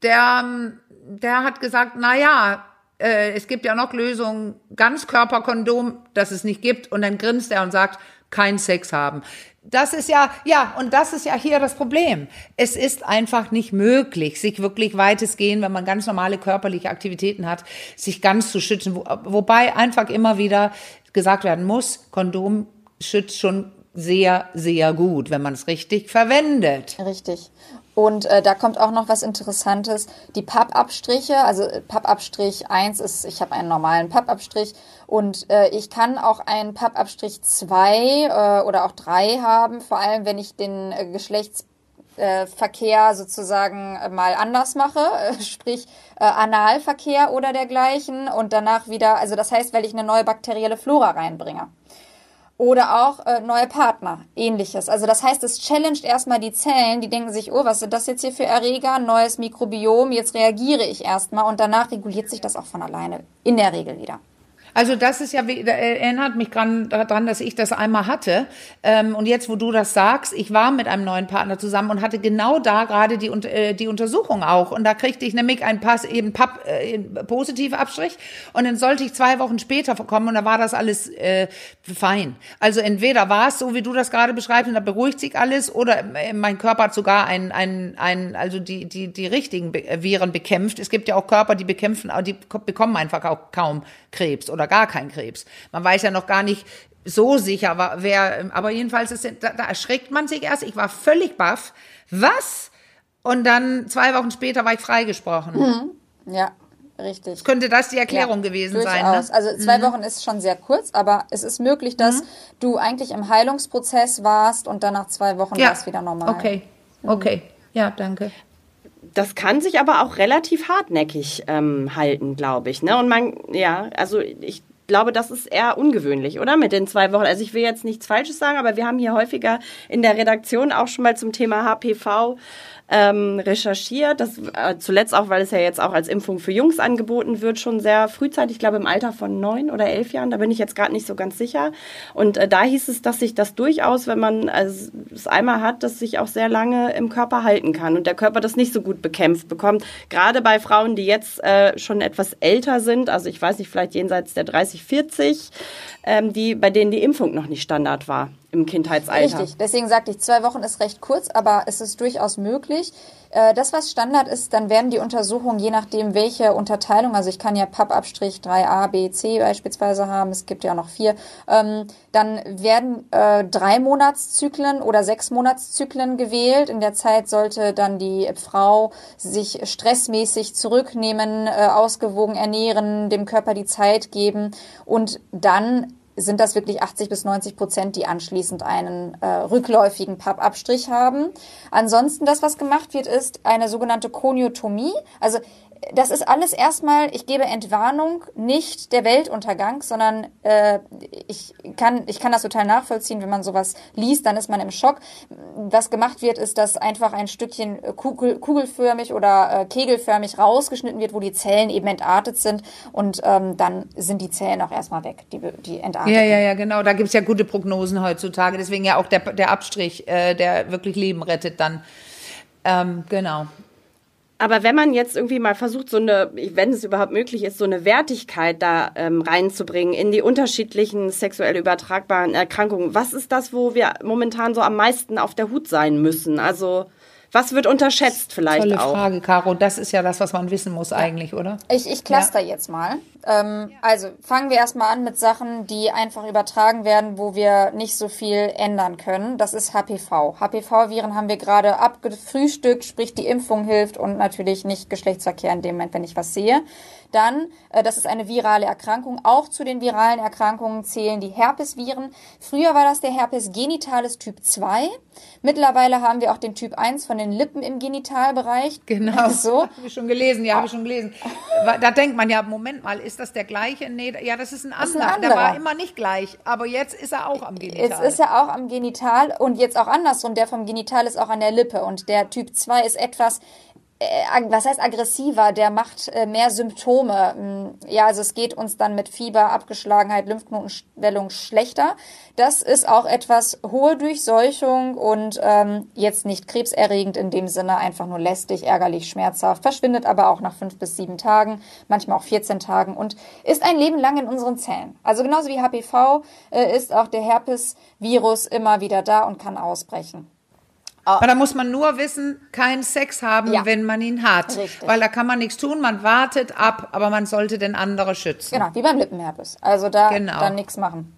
der, ähm, der hat gesagt, na ja, äh, es gibt ja noch Lösungen, Ganzkörperkondom, das es nicht gibt. Und dann grinst er und sagt, kein Sex haben. Das ist ja, ja, und das ist ja hier das Problem. Es ist einfach nicht möglich, sich wirklich weitestgehend, wenn man ganz normale körperliche Aktivitäten hat, sich ganz zu schützen. Wo, wobei einfach immer wieder gesagt werden muss, Kondom schützt schon sehr, sehr gut, wenn man es richtig verwendet. Richtig. Und äh, da kommt auch noch was Interessantes. Die Pappabstriche, also äh, Pappabstrich 1 ist, ich habe einen normalen Pappabstrich und äh, ich kann auch einen Pappabstrich 2 äh, oder auch 3 haben, vor allem wenn ich den äh, Geschlechts äh, Verkehr sozusagen äh, mal anders mache, (laughs) sprich Analverkehr oder dergleichen und danach wieder, also das heißt, weil ich eine neue bakterielle Flora reinbringe. Oder auch äh, neue Partner, ähnliches. Also das heißt, es challenged erstmal die Zellen, die denken sich, oh, was sind das jetzt hier für Erreger, neues Mikrobiom, jetzt reagiere ich erstmal und danach reguliert sich das auch von alleine, in der Regel wieder. Also das ist ja, da erinnert mich daran, dass ich das einmal hatte. Ähm, und jetzt, wo du das sagst, ich war mit einem neuen Partner zusammen und hatte genau da gerade die, äh, die Untersuchung auch. Und da kriegte ich nämlich einen Pass, eben Papp, äh, positive Abstrich. Und dann sollte ich zwei Wochen später kommen und da war das alles äh, fein. Also entweder war es so, wie du das gerade beschreibst, und da beruhigt sich alles, oder äh, mein Körper hat sogar ein, ein, ein also die, die, die richtigen Viren bekämpft. Es gibt ja auch Körper, die bekämpfen, die bekommen einfach auch kaum Krebs oder oder gar kein Krebs. Man weiß ja noch gar nicht so sicher, wer, aber jedenfalls, ist, da, da erschreckt man sich erst. Ich war völlig baff. Was? Und dann zwei Wochen später war ich freigesprochen. Mhm. Ja, richtig. Könnte das die Erklärung ja, gewesen durchaus. sein? Ne? Also zwei mhm. Wochen ist schon sehr kurz, aber es ist möglich, dass mhm. du eigentlich im Heilungsprozess warst und dann nach zwei Wochen ja. war es wieder normal. Okay, mhm. okay. Ja, danke. Das kann sich aber auch relativ hartnäckig ähm, halten, glaube ich. Ne? Und man, ja, also ich glaube, das ist eher ungewöhnlich, oder? Mit den zwei Wochen. Also ich will jetzt nichts Falsches sagen, aber wir haben hier häufiger in der Redaktion auch schon mal zum Thema HPV ähm, recherchiert. Das äh, zuletzt auch, weil es ja jetzt auch als Impfung für Jungs angeboten wird, schon sehr frühzeitig, ich glaube im Alter von neun oder elf Jahren. Da bin ich jetzt gerade nicht so ganz sicher. Und äh, da hieß es, dass sich das durchaus, wenn man also, es einmal hat, dass sich auch sehr lange im Körper halten kann und der Körper das nicht so gut bekämpft bekommt. Gerade bei Frauen, die jetzt äh, schon etwas älter sind, also ich weiß nicht, vielleicht jenseits der 30, 40, ähm, die, bei denen die Impfung noch nicht Standard war im Kindheitsalter. Richtig, deswegen sagte ich, zwei Wochen ist recht kurz, aber es ist durchaus möglich. Äh, das, was Standard ist, dann werden die Untersuchungen, je nachdem, welche Unterteilung, also ich kann ja Pappabstrich 3a, B, C beispielsweise haben, es gibt ja noch vier, ähm, dann werden äh, drei Monatszyklen oder sechs Monatszyklen gewählt. In der Zeit sollte dann die Frau sich stressmäßig zurücknehmen, äh, ausgewogen ernähren, dem Körper die Zeit geben und dann sind das wirklich 80 bis 90 Prozent, die anschließend einen äh, rückläufigen Pappabstrich haben. Ansonsten das, was gemacht wird, ist eine sogenannte Koniotomie. Also das ist alles erstmal, ich gebe Entwarnung, nicht der Weltuntergang, sondern äh, ich, kann, ich kann das total nachvollziehen, wenn man sowas liest, dann ist man im Schock. Was gemacht wird, ist, dass einfach ein Stückchen kugel, kugelförmig oder äh, kegelförmig rausgeschnitten wird, wo die Zellen eben entartet sind und ähm, dann sind die Zellen auch erstmal weg, die, die entartet. Ja, ja, ja, genau. Da gibt's ja gute Prognosen heutzutage. Deswegen ja auch der, der Abstrich, äh, der wirklich Leben rettet dann. Ähm, genau. Aber wenn man jetzt irgendwie mal versucht, so eine, wenn es überhaupt möglich ist, so eine Wertigkeit da ähm, reinzubringen in die unterschiedlichen sexuell übertragbaren Erkrankungen, was ist das, wo wir momentan so am meisten auf der Hut sein müssen? Also was wird unterschätzt vielleicht Tolle auch? Tolle Frage, Caro. Das ist ja das, was man wissen muss eigentlich, oder? Ich, ich cluster ja. jetzt mal. Ähm, also fangen wir erstmal an mit Sachen, die einfach übertragen werden, wo wir nicht so viel ändern können. Das ist HPV. HPV-Viren haben wir gerade abgefrühstückt, sprich die Impfung hilft und natürlich nicht Geschlechtsverkehr in dem Moment, wenn ich was sehe. Dann, äh, das ist eine virale Erkrankung. Auch zu den viralen Erkrankungen zählen die Herpesviren. Früher war das der Herpes genitalis Typ 2. Mittlerweile haben wir auch den Typ 1 von den Lippen im Genitalbereich. Genau. (laughs) So. Habe ich schon gelesen, ja, habe ich schon gelesen. Da denkt man ja, Moment mal, ist das der gleiche? Nee, ja, das ist ein anderer. Ist ein anderer. Der war immer nicht gleich, aber jetzt ist er auch am Genital. Jetzt ist er auch am Genital und jetzt auch andersrum. Der vom Genital ist auch an der Lippe und der Typ 2 ist etwas was heißt aggressiver, der macht äh, mehr Symptome. Hm, ja, also es geht uns dann mit Fieber, Abgeschlagenheit, Lymphknotenschwellung schlechter. Das ist auch etwas hohe Durchseuchung und ähm, jetzt nicht krebserregend in dem Sinne, einfach nur lästig, ärgerlich, schmerzhaft, verschwindet aber auch nach fünf bis sieben Tagen, manchmal auch 14 Tagen und ist ein Leben lang in unseren Zellen. Also genauso wie HPV äh, ist auch der Herpes-Virus immer wieder da und kann ausbrechen. Aber da muss man nur wissen, keinen Sex haben, ja. wenn man ihn hat. Richtig. Weil da kann man nichts tun, man wartet ab, aber man sollte den anderen schützen. Genau, wie beim Lippenherpes. Also da genau. dann nichts machen.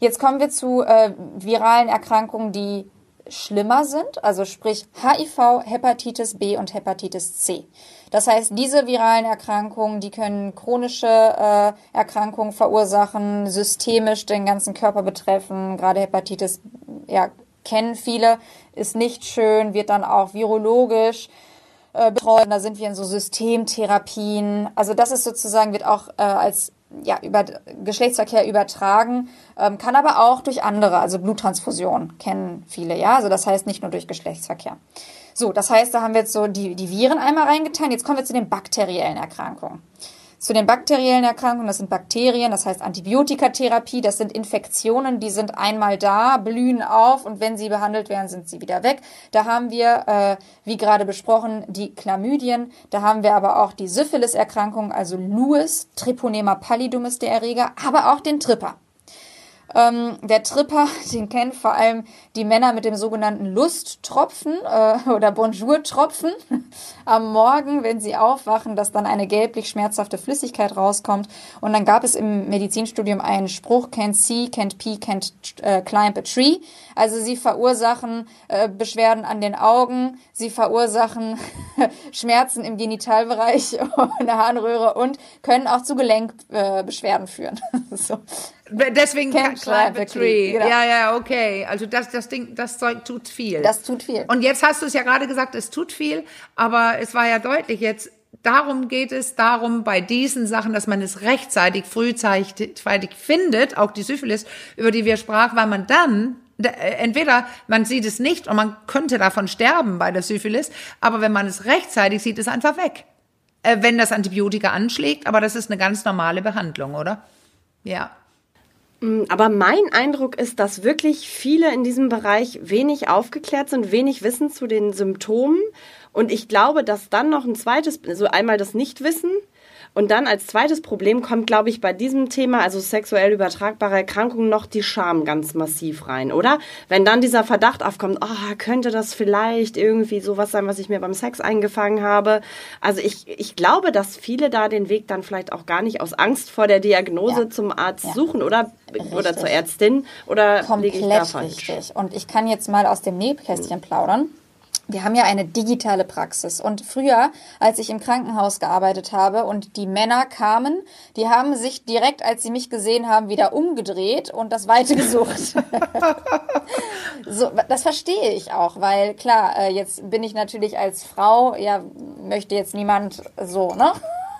Jetzt kommen wir zu äh, viralen Erkrankungen, die schlimmer sind, also sprich HIV, Hepatitis B und Hepatitis C. Das heißt, diese viralen Erkrankungen, die können chronische äh, Erkrankungen verursachen, systemisch den ganzen Körper betreffen, gerade Hepatitis ja, kennen viele, ist nicht schön, wird dann auch virologisch äh, betreut. Da sind wir in so Systemtherapien. Also das ist sozusagen, wird auch äh, als ja, über Geschlechtsverkehr übertragen, ähm, kann aber auch durch andere, also Bluttransfusion kennen viele, ja. Also das heißt nicht nur durch Geschlechtsverkehr. So, das heißt, da haben wir jetzt so die, die Viren einmal reingetan. Jetzt kommen wir zu den bakteriellen Erkrankungen. Zu den bakteriellen Erkrankungen, das sind Bakterien, das heißt Antibiotikatherapie, das sind Infektionen, die sind einmal da, blühen auf und wenn sie behandelt werden, sind sie wieder weg. Da haben wir, äh, wie gerade besprochen, die Chlamydien, da haben wir aber auch die Syphilis-Erkrankung, also Lewis, Triponema pallidum ist der Erreger, aber auch den Tripper. Ähm, der Tripper, (laughs) den kennen vor allem die Männer mit dem sogenannten Lusttropfen äh, (laughs) oder Bonjour-Tropfen (laughs) am Morgen, wenn sie aufwachen, dass dann eine gelblich schmerzhafte Flüssigkeit rauskommt. Und dann gab es im Medizinstudium einen Spruch, can't see, can't pee, can't äh, climb a tree. Also sie verursachen äh, Beschwerden an den Augen, sie verursachen Schmerzen im Genitalbereich in der Harnröhre und können auch zu Gelenkbeschwerden führen. so. Deswegen Can't climb a tree. Genau. Ja, ja, okay. Also das, das Ding, das Zeug tut viel. Das tut viel. Und jetzt hast du es ja gerade gesagt, es tut viel, aber es war ja deutlich jetzt, darum geht es, darum bei diesen Sachen, dass man es rechtzeitig, frühzeitig findet, auch die Syphilis, über die wir sprachen, weil man dann äh, entweder man sieht es nicht und man könnte davon sterben bei der Syphilis, aber wenn man es rechtzeitig sieht, ist es einfach weg. Äh, wenn das Antibiotika anschlägt, aber das ist eine ganz normale Behandlung, oder? Ja. Mm, aber mein Eindruck ist, dass wirklich viele in diesem Bereich wenig aufgeklärt sind, wenig wissen zu den Symptomen. Und ich glaube, dass dann noch ein zweites, also einmal das Nichtwissen und dann als zweites Problem kommt, glaube ich, bei diesem Thema, also sexuell übertragbare Erkrankungen, noch die Scham ganz massiv rein, oder? Wenn dann dieser Verdacht aufkommt, oh, könnte das vielleicht irgendwie sowas sein, was ich mir beim Sex eingefangen habe. Also ich, ich glaube, dass viele da den Weg dann vielleicht auch gar nicht aus Angst vor der Diagnose ja. zum Arzt ja. suchen, oder? Richtig. Oder zur Ärztin, oder Komplett liege ich da falsch? richtig. Und ich kann jetzt mal aus dem Nähkästchen plaudern wir haben ja eine digitale Praxis. Und früher, als ich im Krankenhaus gearbeitet habe und die Männer kamen, die haben sich direkt, als sie mich gesehen haben, wieder umgedreht und das Weite gesucht. (laughs) so, das verstehe ich auch, weil klar, äh, jetzt bin ich natürlich als Frau, ja, möchte jetzt niemand so, ne?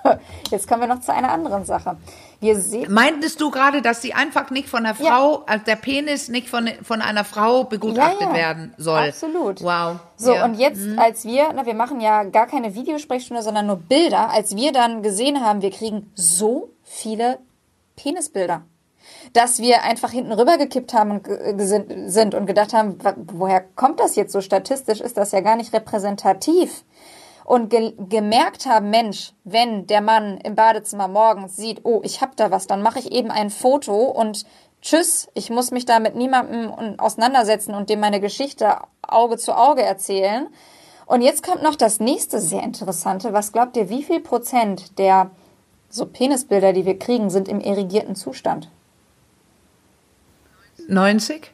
(laughs) Jetzt kommen wir noch zu einer anderen Sache. Wir sehen Meintest du gerade, dass sie einfach nicht von der Frau, ja. also der Penis nicht von, von einer Frau begutachtet ja, ja. werden soll? Absolut. Wow. So, und jetzt, mhm. als wir, na, wir machen ja gar keine Videosprechstunde, sondern nur Bilder, als wir dann gesehen haben, wir kriegen so viele Penisbilder dass wir einfach hinten rübergekippt haben und sind und gedacht haben, woher kommt das jetzt so statistisch? Ist das ja gar nicht repräsentativ und ge gemerkt haben, Mensch, wenn der Mann im Badezimmer morgens sieht, oh, ich hab da was, dann mache ich eben ein Foto und tschüss, ich muss mich da mit niemandem auseinandersetzen und dem meine Geschichte Auge zu Auge erzählen. Und jetzt kommt noch das nächste sehr interessante. Was glaubt ihr, wie viel Prozent der so Penisbilder, die wir kriegen, sind im irrigierten Zustand? 90?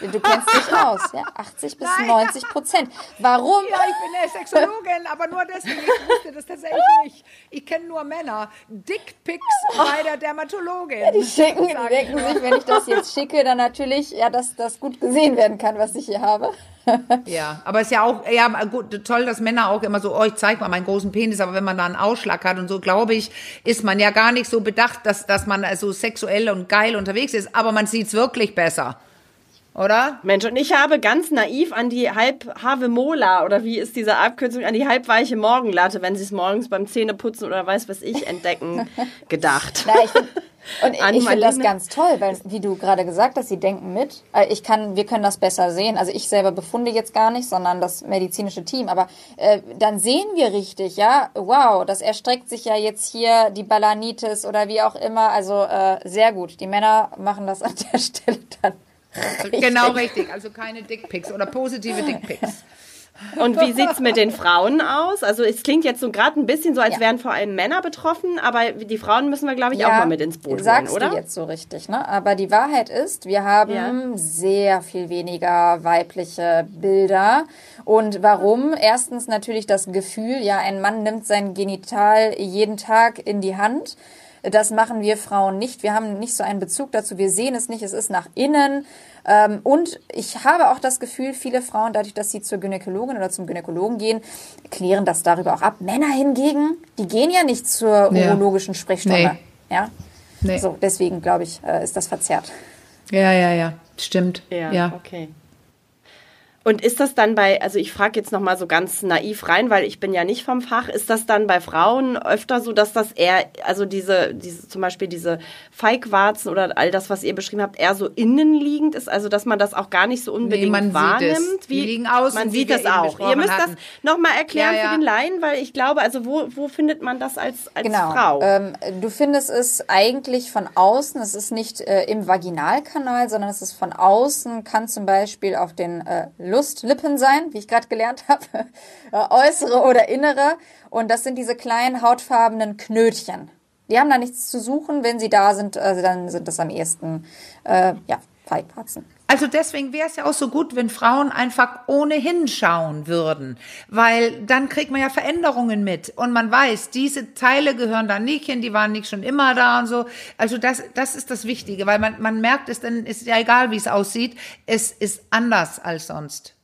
Du kennst dich aus, ja? 80 bis Nein. 90 Prozent. Warum? Ja, ich bin eine Sexologin, aber nur deswegen. Ich wusste das tatsächlich (laughs) nicht. Ich kenne nur Männer. Dickpics bei der Dermatologin. Ja, die schicken, die denken sich, wenn ich das jetzt (laughs) schicke, dann natürlich, ja, dass das gut gesehen werden kann, was ich hier habe. (laughs) ja, aber es ist ja auch, ja, gut, toll, dass Männer auch immer so, oh, ich zeig mal meinen großen Penis, aber wenn man da einen Ausschlag hat und so, glaube ich, ist man ja gar nicht so bedacht, dass, dass man so sexuell und geil unterwegs ist, aber man sieht's wirklich besser oder? Mensch, und ich habe ganz naiv an die halb Have Mola oder wie ist diese Abkürzung, an die halbweiche Morgenlatte, wenn sie es morgens beim Zähneputzen oder weiß was ich entdecken, (laughs) gedacht. Na, ich und (laughs) ich, ich finde das ganz toll, weil, wie du gerade gesagt hast, sie denken mit. Äh, ich kann, wir können das besser sehen. Also ich selber befunde jetzt gar nicht, sondern das medizinische Team. Aber äh, dann sehen wir richtig, ja, wow, das erstreckt sich ja jetzt hier die Balanitis oder wie auch immer. Also äh, sehr gut. Die Männer machen das an der (laughs) Stelle dann Richtig. Genau richtig, also keine Dickpics oder positive Dickpics. Und wie sieht es mit den Frauen aus? Also es klingt jetzt so gerade ein bisschen so, als ja. wären vor allem Männer betroffen, aber die Frauen müssen wir, glaube ich, ja, auch mal mit ins Boot sagst holen, oder? du jetzt so richtig, ne? Aber die Wahrheit ist, wir haben ja. sehr viel weniger weibliche Bilder. Und warum? Erstens natürlich das Gefühl, ja, ein Mann nimmt sein Genital jeden Tag in die Hand. Das machen wir Frauen nicht. Wir haben nicht so einen Bezug dazu. Wir sehen es nicht. Es ist nach innen. Ähm, und ich habe auch das Gefühl, viele Frauen, dadurch, dass sie zur Gynäkologin oder zum Gynäkologen gehen, klären das darüber auch ab. Männer hingegen, die gehen ja nicht zur ja. urologischen Sprechstunde. Nee. Ja. Nee. So, deswegen glaube ich, äh, ist das verzerrt. Ja, ja, ja. Stimmt. Ja, ja. okay. Und ist das dann bei, also ich frage jetzt nochmal so ganz naiv rein, weil ich bin ja nicht vom Fach, ist das dann bei Frauen öfter so, dass das eher, also diese, diese zum Beispiel diese Feigwarzen oder all das, was ihr beschrieben habt, eher so innenliegend ist, also dass man das auch gar nicht so unbedingt Nee, man sieht wahrnimmt? Die liegen außen, man wie sieht das auch. Ihr müsst hatten. das nochmal erklären Ja, ja. für den Laien, weil ich glaube, also wo, wo findet man das als, als Genau. Frau? Ähm, du findest es eigentlich von außen, es ist nicht äh, im Vaginalkanal, sondern es ist von außen, kann zum Beispiel auf den äh, Lustlippen sein, wie ich gerade gelernt habe, (laughs) äh, äußere oder innere. Und das sind diese kleinen hautfarbenen Knötchen. Die haben da nichts zu suchen. Wenn sie da sind, also dann sind das am ehesten äh, ja, Feigwarzen. Also deswegen wäre es ja auch so gut, wenn Frauen einfach ohnehin schauen würden, weil dann kriegt man ja Veränderungen mit und man weiß, diese Teile gehören da nicht hin, die waren nicht schon immer da und so. Also das, das ist das Wichtige, weil man, man merkt es, dann ist ja egal, wie es aussieht, es ist anders als sonst.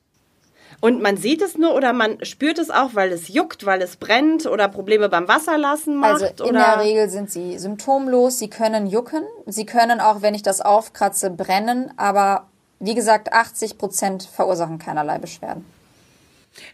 Und man sieht es nur oder man spürt es auch, weil es juckt, weil es brennt oder Probleme beim Wasserlassen macht? Also in oder? der Regel sind sie symptomlos, sie können jucken, sie können auch, wenn ich das aufkratze, brennen, aber wie gesagt, 80 Prozent verursachen keinerlei Beschwerden.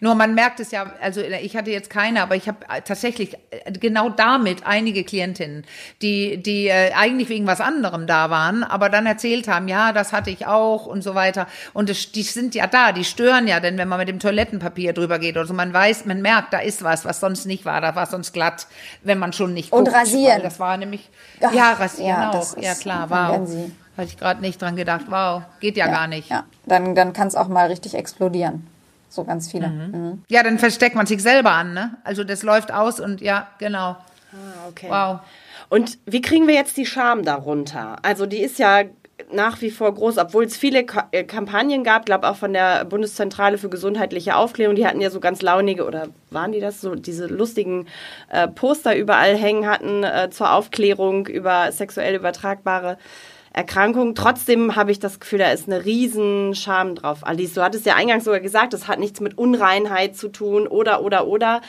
Nur man merkt es ja, also ich hatte jetzt keine, aber ich habe tatsächlich äh, genau damit einige Klientinnen, die, die äh, eigentlich wegen was anderem da waren, aber dann erzählt haben, ja, das hatte ich auch und so weiter. Und es, die sind ja da, die stören ja, denn wenn man mit dem Toilettenpapier drüber geht oder so, man weiß, man merkt, da ist was, was sonst nicht war, da war sonst glatt, wenn man schon nicht Und guckt, rasieren. weil Das war nämlich, Ach, ja, rasieren ja, auch, das ja klar, wow. Hatte ich gerade nicht dran gedacht, wow, geht ja, gar nicht. Ja, dann, dann kann es auch mal richtig explodieren. So ganz viele. Mhm. Ja, dann versteckt man sich selber an, ne? Also das läuft aus und ja, genau. Ah, okay. Wow. Und wie kriegen wir jetzt die Scham darunter? Also die ist ja nach wie vor groß, obwohl es viele äh, Kampagnen gab, glaube auch von der Bundeszentrale für gesundheitliche Aufklärung, die hatten ja so ganz launige oder waren die das so diese lustigen äh, Poster überall hängen hatten äh, zur Aufklärung über sexuell übertragbare Erkrankungen. Trotzdem habe ich das Gefühl, da ist eine riesen Scham drauf. Alice, du hattest ja eingangs sogar gesagt, das hat nichts mit Unreinheit zu tun oder oder oder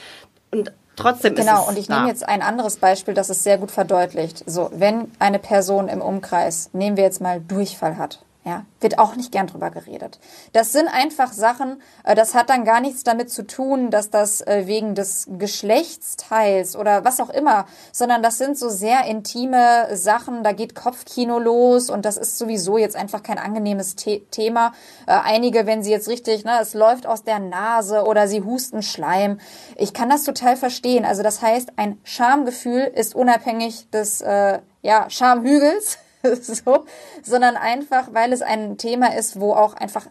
und trotzdem ist es Genau, und ich da. nehme jetzt ein anderes Beispiel, das es sehr gut verdeutlicht. So, wenn eine Person im Umkreis, nehmen wir jetzt mal Durchfall hat, ja, wird auch nicht gern drüber geredet. Das sind einfach Sachen, äh, das hat dann gar nichts damit zu tun, dass das äh, wegen des Geschlechtsteils oder was auch immer, sondern das sind so sehr intime Sachen, da geht Kopfkino los und das ist sowieso jetzt einfach kein angenehmes The Thema. Äh, einige, wenn sie jetzt richtig, ne, es läuft aus der Nase oder sie husten Schleim. Ich kann das total verstehen. Also das heißt, ein Schamgefühl ist unabhängig des äh, ja, Schamhügels. (laughs) (laughs) so, sondern einfach, weil es ein Thema ist, wo auch einfach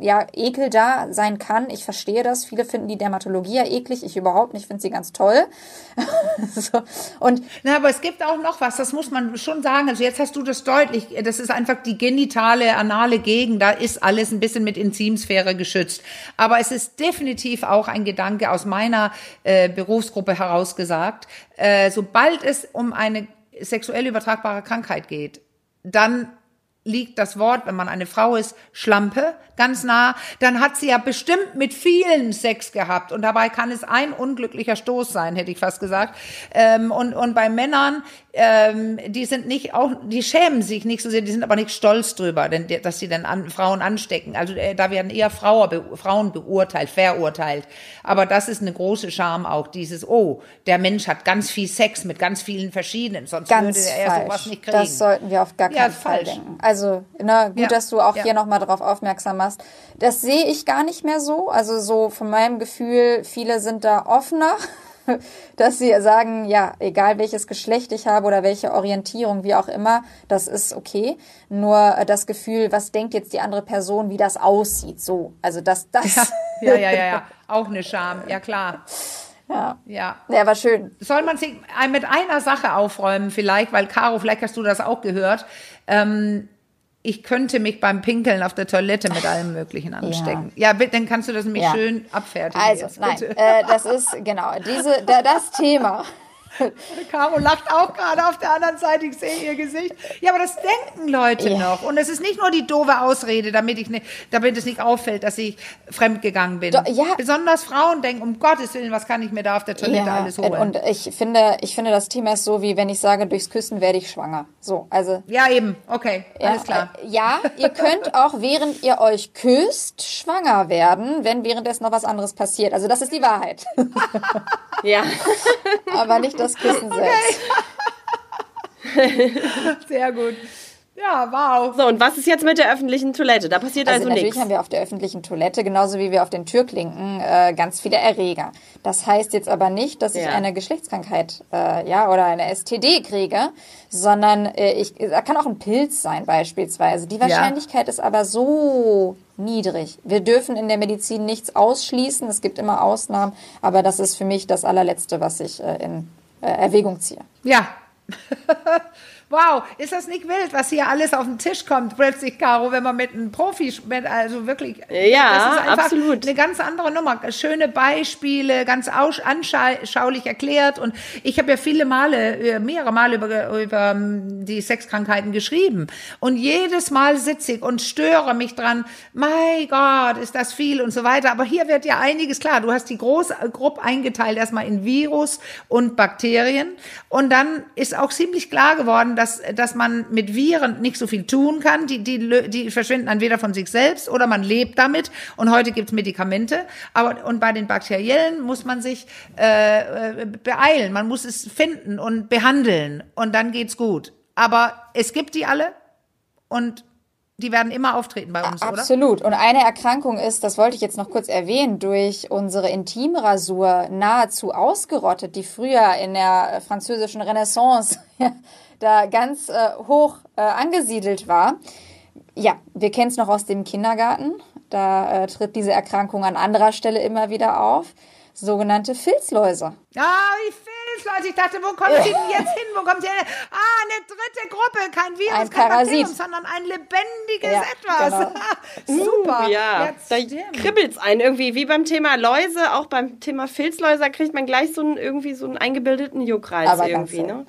ja Ekel da sein kann. Ich verstehe das. Viele finden die Dermatologie ja eklig, ich überhaupt nicht. Ich finde sie ganz toll. (laughs) so. Und Na, aber es gibt auch noch was, das muss man schon sagen. Also jetzt hast du das deutlich, das ist einfach die genitale, anale Gegend, da ist alles ein bisschen mit Intimsphäre geschützt. Aber es ist definitiv auch ein Gedanke aus meiner äh, Berufsgruppe herausgesagt. Äh, sobald es um eine sexuell übertragbare Krankheit geht, dann liegt das Wort, wenn man eine Frau ist, Schlampe, ganz nah, dann hat sie ja bestimmt mit vielen Sex gehabt und dabei kann es ein unglücklicher Stoß sein, hätte ich fast gesagt. Ähm, und, und bei Männern, ähm, die sind nicht auch, die schämen sich nicht so sehr, die sind aber nicht stolz drüber, denn, dass sie dann an, Frauen anstecken. Also äh, da werden eher Frauen, be, Frauen beurteilt, verurteilt. Aber das ist eine große Scham auch, dieses, oh, der Mensch hat ganz viel Sex mit ganz vielen verschiedenen, sonst ganz würde er falsch. sowas nicht kriegen. Das sollten wir auf gar Ja, keinen Fall falsch. denken. Also, ne, gut, Ja. dass du auch Ja. hier nochmal drauf aufmerksam machst. Das sehe ich gar nicht mehr so. Also so von meinem Gefühl, viele sind da offener, (laughs) dass sie sagen, ja, egal welches Geschlecht ich habe oder welche Orientierung, wie auch immer, das ist okay. Nur äh, das Gefühl, was denkt jetzt die andere Person, wie das aussieht, so. Also das, das. Ja, ja, ja, ja. Auch eine Scham, ja klar. (laughs) ja. Ja. Ja, war schön. Soll man sich mit einer Sache aufräumen vielleicht, weil Caro, vielleicht hast du das auch gehört. Ähm, ich könnte mich beim Pinkeln auf der Toilette mit allem Möglichen anstecken. Ja, bitte, dann kannst du das nämlich Ja. schön abfertigen. Also, jetzt, nein, äh, das ist genau diese, da, das Thema. (laughs) Caro lacht auch gerade auf der anderen Seite, ich sehe ihr Gesicht. Ja, aber das denken Leute Ja. noch. Und es ist nicht nur die doofe Ausrede, damit, ich nicht, damit es nicht auffällt, dass ich fremdgegangen bin. Doch, ja. Besonders Frauen denken, um Gottes Willen, was kann ich mir da auf der Toilette alles holen? und ich finde, ich finde, das Thema ist so, wie wenn ich sage, durchs Küssen werde ich schwanger. So, also ja, eben. Okay, Ja, alles klar. äh, Ja, ihr könnt auch während ihr euch küsst schwanger werden, wenn währenddessen noch was anderes passiert. Also das ist die Wahrheit. Ja. (laughs) Aber nicht das Küssen selbst. (laughs) Sehr gut. Ja, wow. So, und was ist jetzt mit der öffentlichen Toilette? Da passiert Also, also, natürlich nichts. haben wir auf der öffentlichen Toilette, genauso wie wir auf den Türklinken, äh, ganz viele Erreger. Das heißt jetzt aber nicht, dass ich Ja. eine Geschlechtskrankheit äh, ja, oder eine STD kriege, sondern äh, ich, da kann auch ein Pilz sein beispielsweise. Die Wahrscheinlichkeit ist aber so niedrig. Wir dürfen in der Medizin nichts ausschließen. Es gibt immer Ausnahmen, aber das ist für mich das allerletzte, was ich äh, in Erwägung ziehe. Ja. (laughs) wow, ist das nicht wild, was hier alles auf den Tisch kommt, plötzlich, Caro, wenn man mit einem Profi, mit, also wirklich. Ja, das ist absolut. Eine ganz andere Nummer. Schöne Beispiele, ganz anschaulich erklärt. Und ich habe ja viele Male, äh, mehrere Male über, über ähm, die Sexkrankheiten geschrieben. Und jedes Mal sitze ich und störe mich dran, mein Gott, ist das viel und so weiter. Aber hier wird ja einiges klar. Du hast die große Gruppe eingeteilt, erstmal in Virus und Bakterien. Und dann ist auch ziemlich klar geworden, dass, dass man mit Viren nicht so viel tun kann. Die, die, die verschwinden entweder von sich selbst oder man lebt damit. Und heute gibt's Medikamente. Aber, und bei den Bakteriellen muss man sich äh, äh, beeilen. Man muss es finden und behandeln. Und dann geht's gut. Aber es gibt die alle und die werden immer auftreten bei uns, oder? Absolut. Und eine Erkrankung ist, das wollte ich jetzt noch kurz erwähnen, durch unsere Intimrasur nahezu ausgerottet, die früher in der französischen Renaissance (laughs) da ganz äh, hoch äh, angesiedelt war. Ja, wir kennen es noch aus dem Kindergarten. Da äh, tritt diese Erkrankung an anderer Stelle immer wieder auf. Sogenannte Filzläuse. Ah, wie viel, Leute. Ich dachte, wo kommt sie denn jetzt hin? Wo kommt sie hin? Ah, eine dritte Gruppe. Kein Virus, Ein kein Parasit. Bakterium, sondern ein lebendiges Ja, etwas. genau. (laughs) Super. Ja, Jetzt da stimmt. kribbelt's einen irgendwie. Wie beim Thema Läuse, auch beim Thema Filzläuse kriegt man gleich so einen, irgendwie so einen eingebildeten Juckreiz Aber ganz irgendwie. so.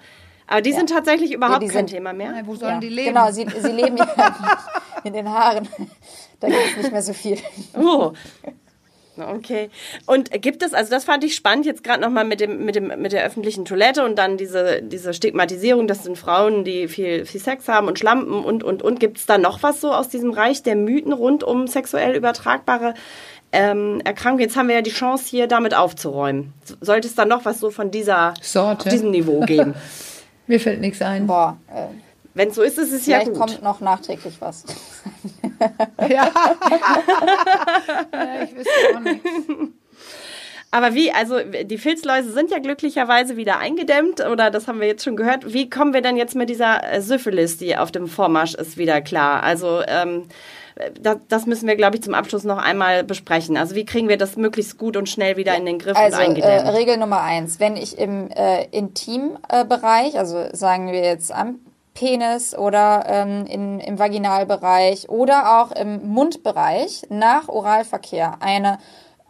Aber die sind tatsächlich überhaupt die kein sind- Thema mehr. Wo sollen Ja, die leben? Genau, sie, sie leben ja in den Haaren. Da gibt es nicht mehr so viel. Oh. Okay. Und gibt es, also das fand ich spannend, jetzt gerade nochmal mit dem, mit dem, mit der öffentlichen Toilette und dann diese, diese Stigmatisierung, das sind Frauen, die viel, viel Sex haben und schlampen und, und, und. Gibt es da noch was so aus diesem Reich der Mythen rund um sexuell übertragbare ähm, Erkrankungen? Jetzt haben wir ja die Chance, hier damit aufzuräumen. Sollte es da noch was so von dieser, Sorte. auf diesem Niveau geben? (laughs) Mir fällt nichts ein. Boah, äh, Wenn es so ist, ist es ja vielleicht gut. kommt noch nachträglich was. (laughs) Ja. ja, ich wüsste auch nicht. Aber wie, also die Filzläuse sind ja glücklicherweise wieder eingedämmt oder das haben wir jetzt schon gehört. Wie kommen wir denn jetzt mit dieser äh, Syphilis, die auf dem Vormarsch ist, wieder klar? Also ähm, das, das müssen wir, glaube ich, zum Abschluss noch einmal besprechen. Also wie kriegen wir das möglichst gut und schnell wieder in den Griff Also und äh, eingedämmt? Regel Nummer eins, wenn ich im äh, Intimbereich, also sagen wir jetzt am Penis oder ähm, in, im Vaginalbereich oder auch im Mundbereich nach Oralverkehr eine,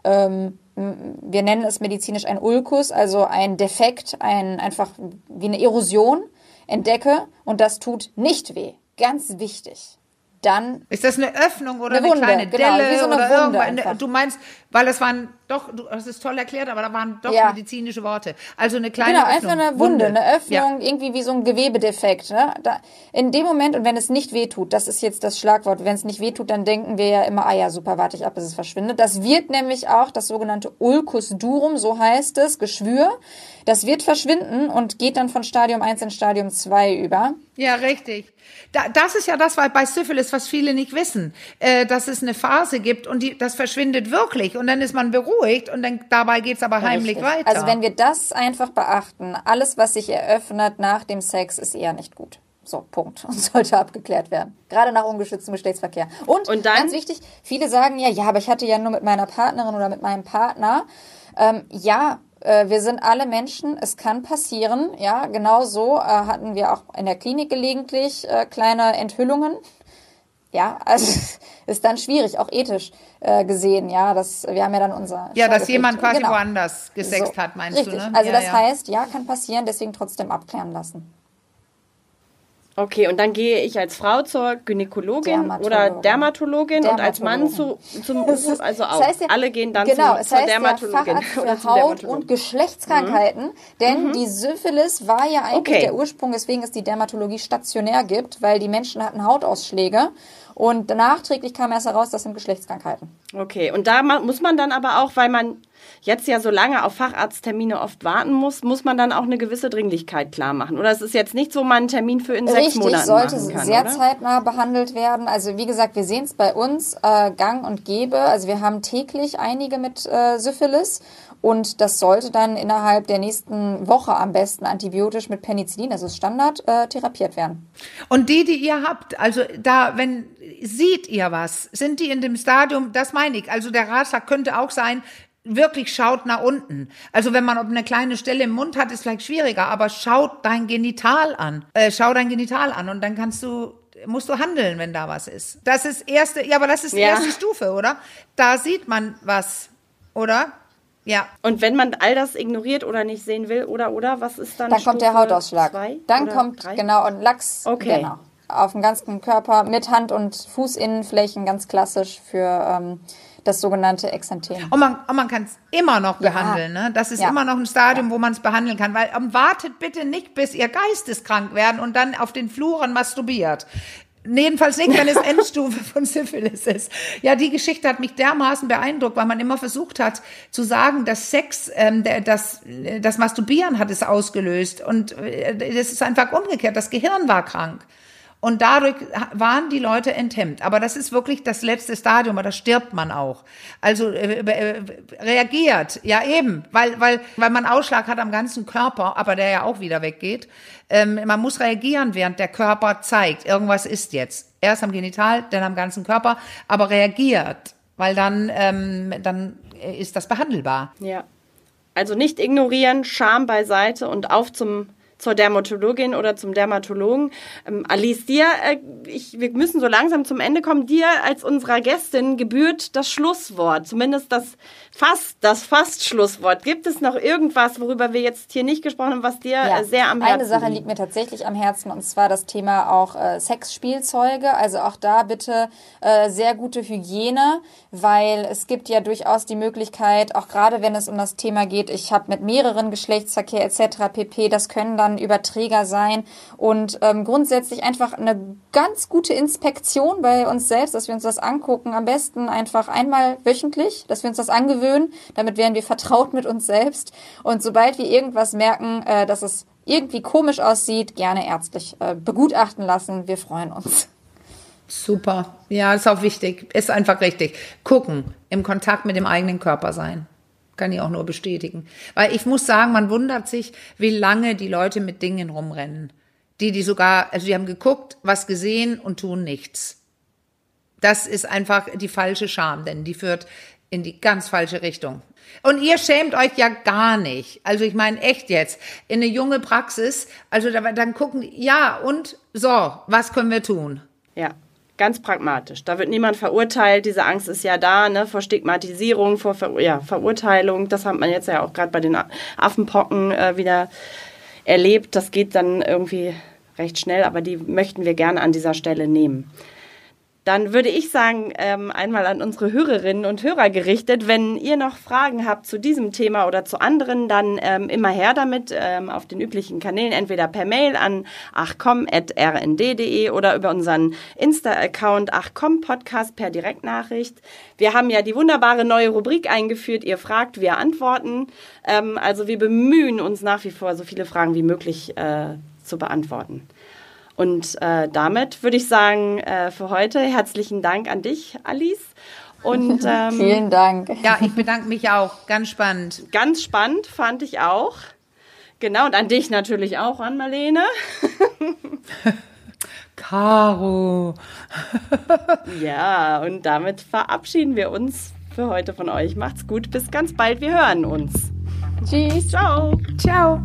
ähm, wir nennen es medizinisch ein Ulkus, also ein Defekt, ein einfach wie eine Erosion entdecke und das tut nicht weh. Ganz wichtig. Dann Ist das eine Öffnung oder Eine eine, Wunde, kleine genau, Delle wie so eine oder Wunde irgendwas? einfach. Du meinst, weil es waren doch, du hast es toll erklärt, aber da waren doch Ja. medizinische Worte. Also eine kleine Genau, Öffnung. einfach eine Wunde, eine Öffnung, Ja. irgendwie wie so ein Gewebedefekt. Ne? Da, in dem Moment, und wenn es nicht wehtut, das ist jetzt das Schlagwort, wenn es nicht wehtut, dann denken wir ja immer, ah ja, super, warte ich ab, bis es verschwindet. Das wird nämlich auch das sogenannte Ulcus durum, so heißt es, Geschwür. Das wird verschwinden und geht dann von Stadium 1 in Stadium 2 über. Ja, richtig. Da, das ist ja das weil bei Syphilis, was viele nicht wissen, äh, dass es eine Phase gibt und die, das verschwindet wirklich und dann ist man beruhigt und dann dabei geht's aber heimlich Richtig. weiter. Also wenn wir das einfach beachten, alles, was sich eröffnet nach dem Sex, ist eher nicht gut. So, Punkt. Und (laughs) sollte abgeklärt werden. Gerade nach ungeschütztem Geschlechtsverkehr. Und, Und dann- ganz wichtig, viele sagen ja, ja, aber ich hatte ja nur mit meiner Partnerin oder mit meinem Partner. Ähm, ja, äh, wir sind alle Menschen, es kann passieren. Ja, genau so äh, hatten wir auch in der Klinik gelegentlich äh, kleine Enthüllungen. Ja, also (laughs) ist dann schwierig, auch ethisch äh, gesehen, ja. Das, wir haben ja dann unser. Ja, dass jemand quasi genau. woanders gesext so, hat, meinst richtig. du, ne? Also ja, das ja. heißt, ja, kann passieren, deswegen trotzdem abklären lassen. Okay, und dann gehe ich als Frau zur Gynäkologin oder Dermatologin, und als Mann zu, zum (laughs) ist, also auch. Das heißt ja, Alle gehen dann genau, zum, zur heißt Dermatologin. Ja (laughs) oder zum Haut- und Geschlechtskrankheiten, mhm. denn mhm. die Syphilis war ja eigentlich okay. der Ursprung, weswegen es die Dermatologie stationär gibt, weil die Menschen hatten Hautausschläge und nachträglich kam erst heraus, das sind Geschlechtskrankheiten. Okay, und da muss man dann aber auch, weil man jetzt ja so lange auf Facharzttermine oft warten muss, muss man dann auch eine gewisse Dringlichkeit klar machen. Oder es ist jetzt nicht so, man einen Termin für in Richtig, sechs Monaten sollte machen kann, sehr oder? zeitnah behandelt werden. Also wie gesagt, wir sehen es bei uns äh, gang und gäbe. Also wir haben täglich einige mit äh, Syphilis und das sollte dann innerhalb der nächsten Woche am besten antibiotisch mit Penicillin, das ist Standard, äh, therapiert werden. Und die, die ihr habt, also da, wenn, seht ihr was? Sind die in dem Stadium, das meine ich, also der Ratschlag könnte auch sein, wirklich schaut nach unten. Also wenn man eine kleine Stelle im Mund hat, ist vielleicht schwieriger, aber schaut dein Genital an. Äh, schau dein Genital an und dann kannst du musst du handeln, wenn da was ist. Das ist erste, ja, aber das ist die ja. erste Stufe, oder? Da sieht man was, oder? Ja. Und wenn man all das ignoriert oder nicht sehen will, oder, oder, was ist dann? Dann Stufe kommt der Hautausschlag. Dann kommt, drei? genau, und Lachs, okay. genau. Auf dem ganzen Körper mit Hand- und Fußinnenflächen, ganz klassisch für ähm, das sogenannte Exanthem. Und man, und man kann es immer noch ja. behandeln. Ne? Das ist ja. immer noch ein Stadium, ja. wo man es behandeln kann. Weil um, wartet bitte nicht, bis ihr geisteskrank werden und dann auf den Fluren masturbiert. Jedenfalls nicht, wenn es (laughs) Endstufe von Syphilis ist. Ja, die Geschichte hat mich dermaßen beeindruckt, weil man immer versucht hat zu sagen, dass Sex, ähm, das, das Masturbieren hat es ausgelöst. Und äh, das ist einfach umgekehrt. Das Gehirn war krank. Und dadurch waren die Leute enthemmt. Aber das ist wirklich das letzte Stadium, aber da stirbt man auch. Also äh, äh, reagiert, ja eben, weil, weil, weil man Ausschlag hat am ganzen Körper, aber der ja auch wieder weggeht. Ähm, man muss reagieren, während der Körper zeigt, irgendwas ist jetzt. Erst am Genital, dann am ganzen Körper, aber reagiert, weil dann, ähm, dann ist das behandelbar. Ja. Also nicht ignorieren, Scham beiseite und auf zum zur Dermatologin oder zum Dermatologen. Ähm, Alice, dir, äh, ich, wir müssen so langsam zum Ende kommen. Dir als unserer Gästin gebührt das Schlusswort, zumindest das fast, das fast Schlusswort. Gibt es noch irgendwas, worüber wir jetzt hier nicht gesprochen haben, was dir ja, äh, sehr am Herzen liegt? Eine Sache liegt mir tatsächlich am Herzen und zwar das Thema auch äh, Sexspielzeuge. Also auch da bitte äh, sehr gute Hygiene, weil es gibt ja durchaus die Möglichkeit, auch gerade wenn es um das Thema geht, ich habe mit mehreren Geschlechtsverkehr etc. pp. Das können dann Überträger sein und ähm, grundsätzlich einfach eine ganz gute Inspektion bei uns selbst, dass wir uns das angucken. Am besten einfach einmal wöchentlich, dass wir uns das angewöhnen. Damit werden wir vertraut mit uns selbst. Und sobald wir irgendwas merken, äh, dass es irgendwie komisch aussieht, gerne ärztlich äh, begutachten lassen. Wir freuen uns. Super. Ja, ist auch wichtig. Ist einfach richtig. Gucken, im Kontakt mit dem eigenen Körper sein. Kann ich auch nur bestätigen. Weil ich muss sagen, man wundert sich, wie lange die Leute mit Dingen rumrennen. Die, die sogar, also die haben geguckt, was gesehen und tun nichts. Das ist einfach die falsche Scham, denn die führt in die ganz falsche Richtung. Und ihr schämt euch ja gar nicht. Also ich meine echt jetzt, in eine junge Praxis, also dann gucken, ja und so, was können wir tun? Ja. Ganz pragmatisch. Da wird niemand verurteilt. Diese Angst ist ja da, ne, vor Stigmatisierung, vor Ver ja, Verurteilung. Das hat man jetzt ja auch gerade bei den Affenpocken äh, wieder erlebt. Das geht dann irgendwie recht schnell, aber die möchten wir gerne an dieser Stelle nehmen. Dann würde ich sagen, ähm, einmal an unsere Hörerinnen und Hörer gerichtet, wenn ihr noch Fragen habt zu diesem Thema oder zu anderen, dann ähm, immer her damit ähm, auf den üblichen Kanälen, entweder per Mail an achcom.rnd.de oder über unseren Insta-Account achcom-podcast per Direktnachricht. Wir haben ja die wunderbare neue Rubrik eingeführt, ihr fragt, wir antworten. Also wir bemühen uns nach wie vor, so viele Fragen wie möglich äh, zu beantworten. Und äh, damit würde ich sagen, äh, für heute herzlichen Dank an dich, Alice. Und, (laughs) ähm, Vielen Dank. Ja, ich bedanke mich auch. Ganz spannend. Ganz spannend fand ich auch. Genau, und an dich natürlich auch, an Marlene. (laughs) Caro. ja, und damit verabschieden wir uns für heute von euch. Macht's gut, bis ganz bald. Wir hören uns. Tschüss. Ciao. Ciao.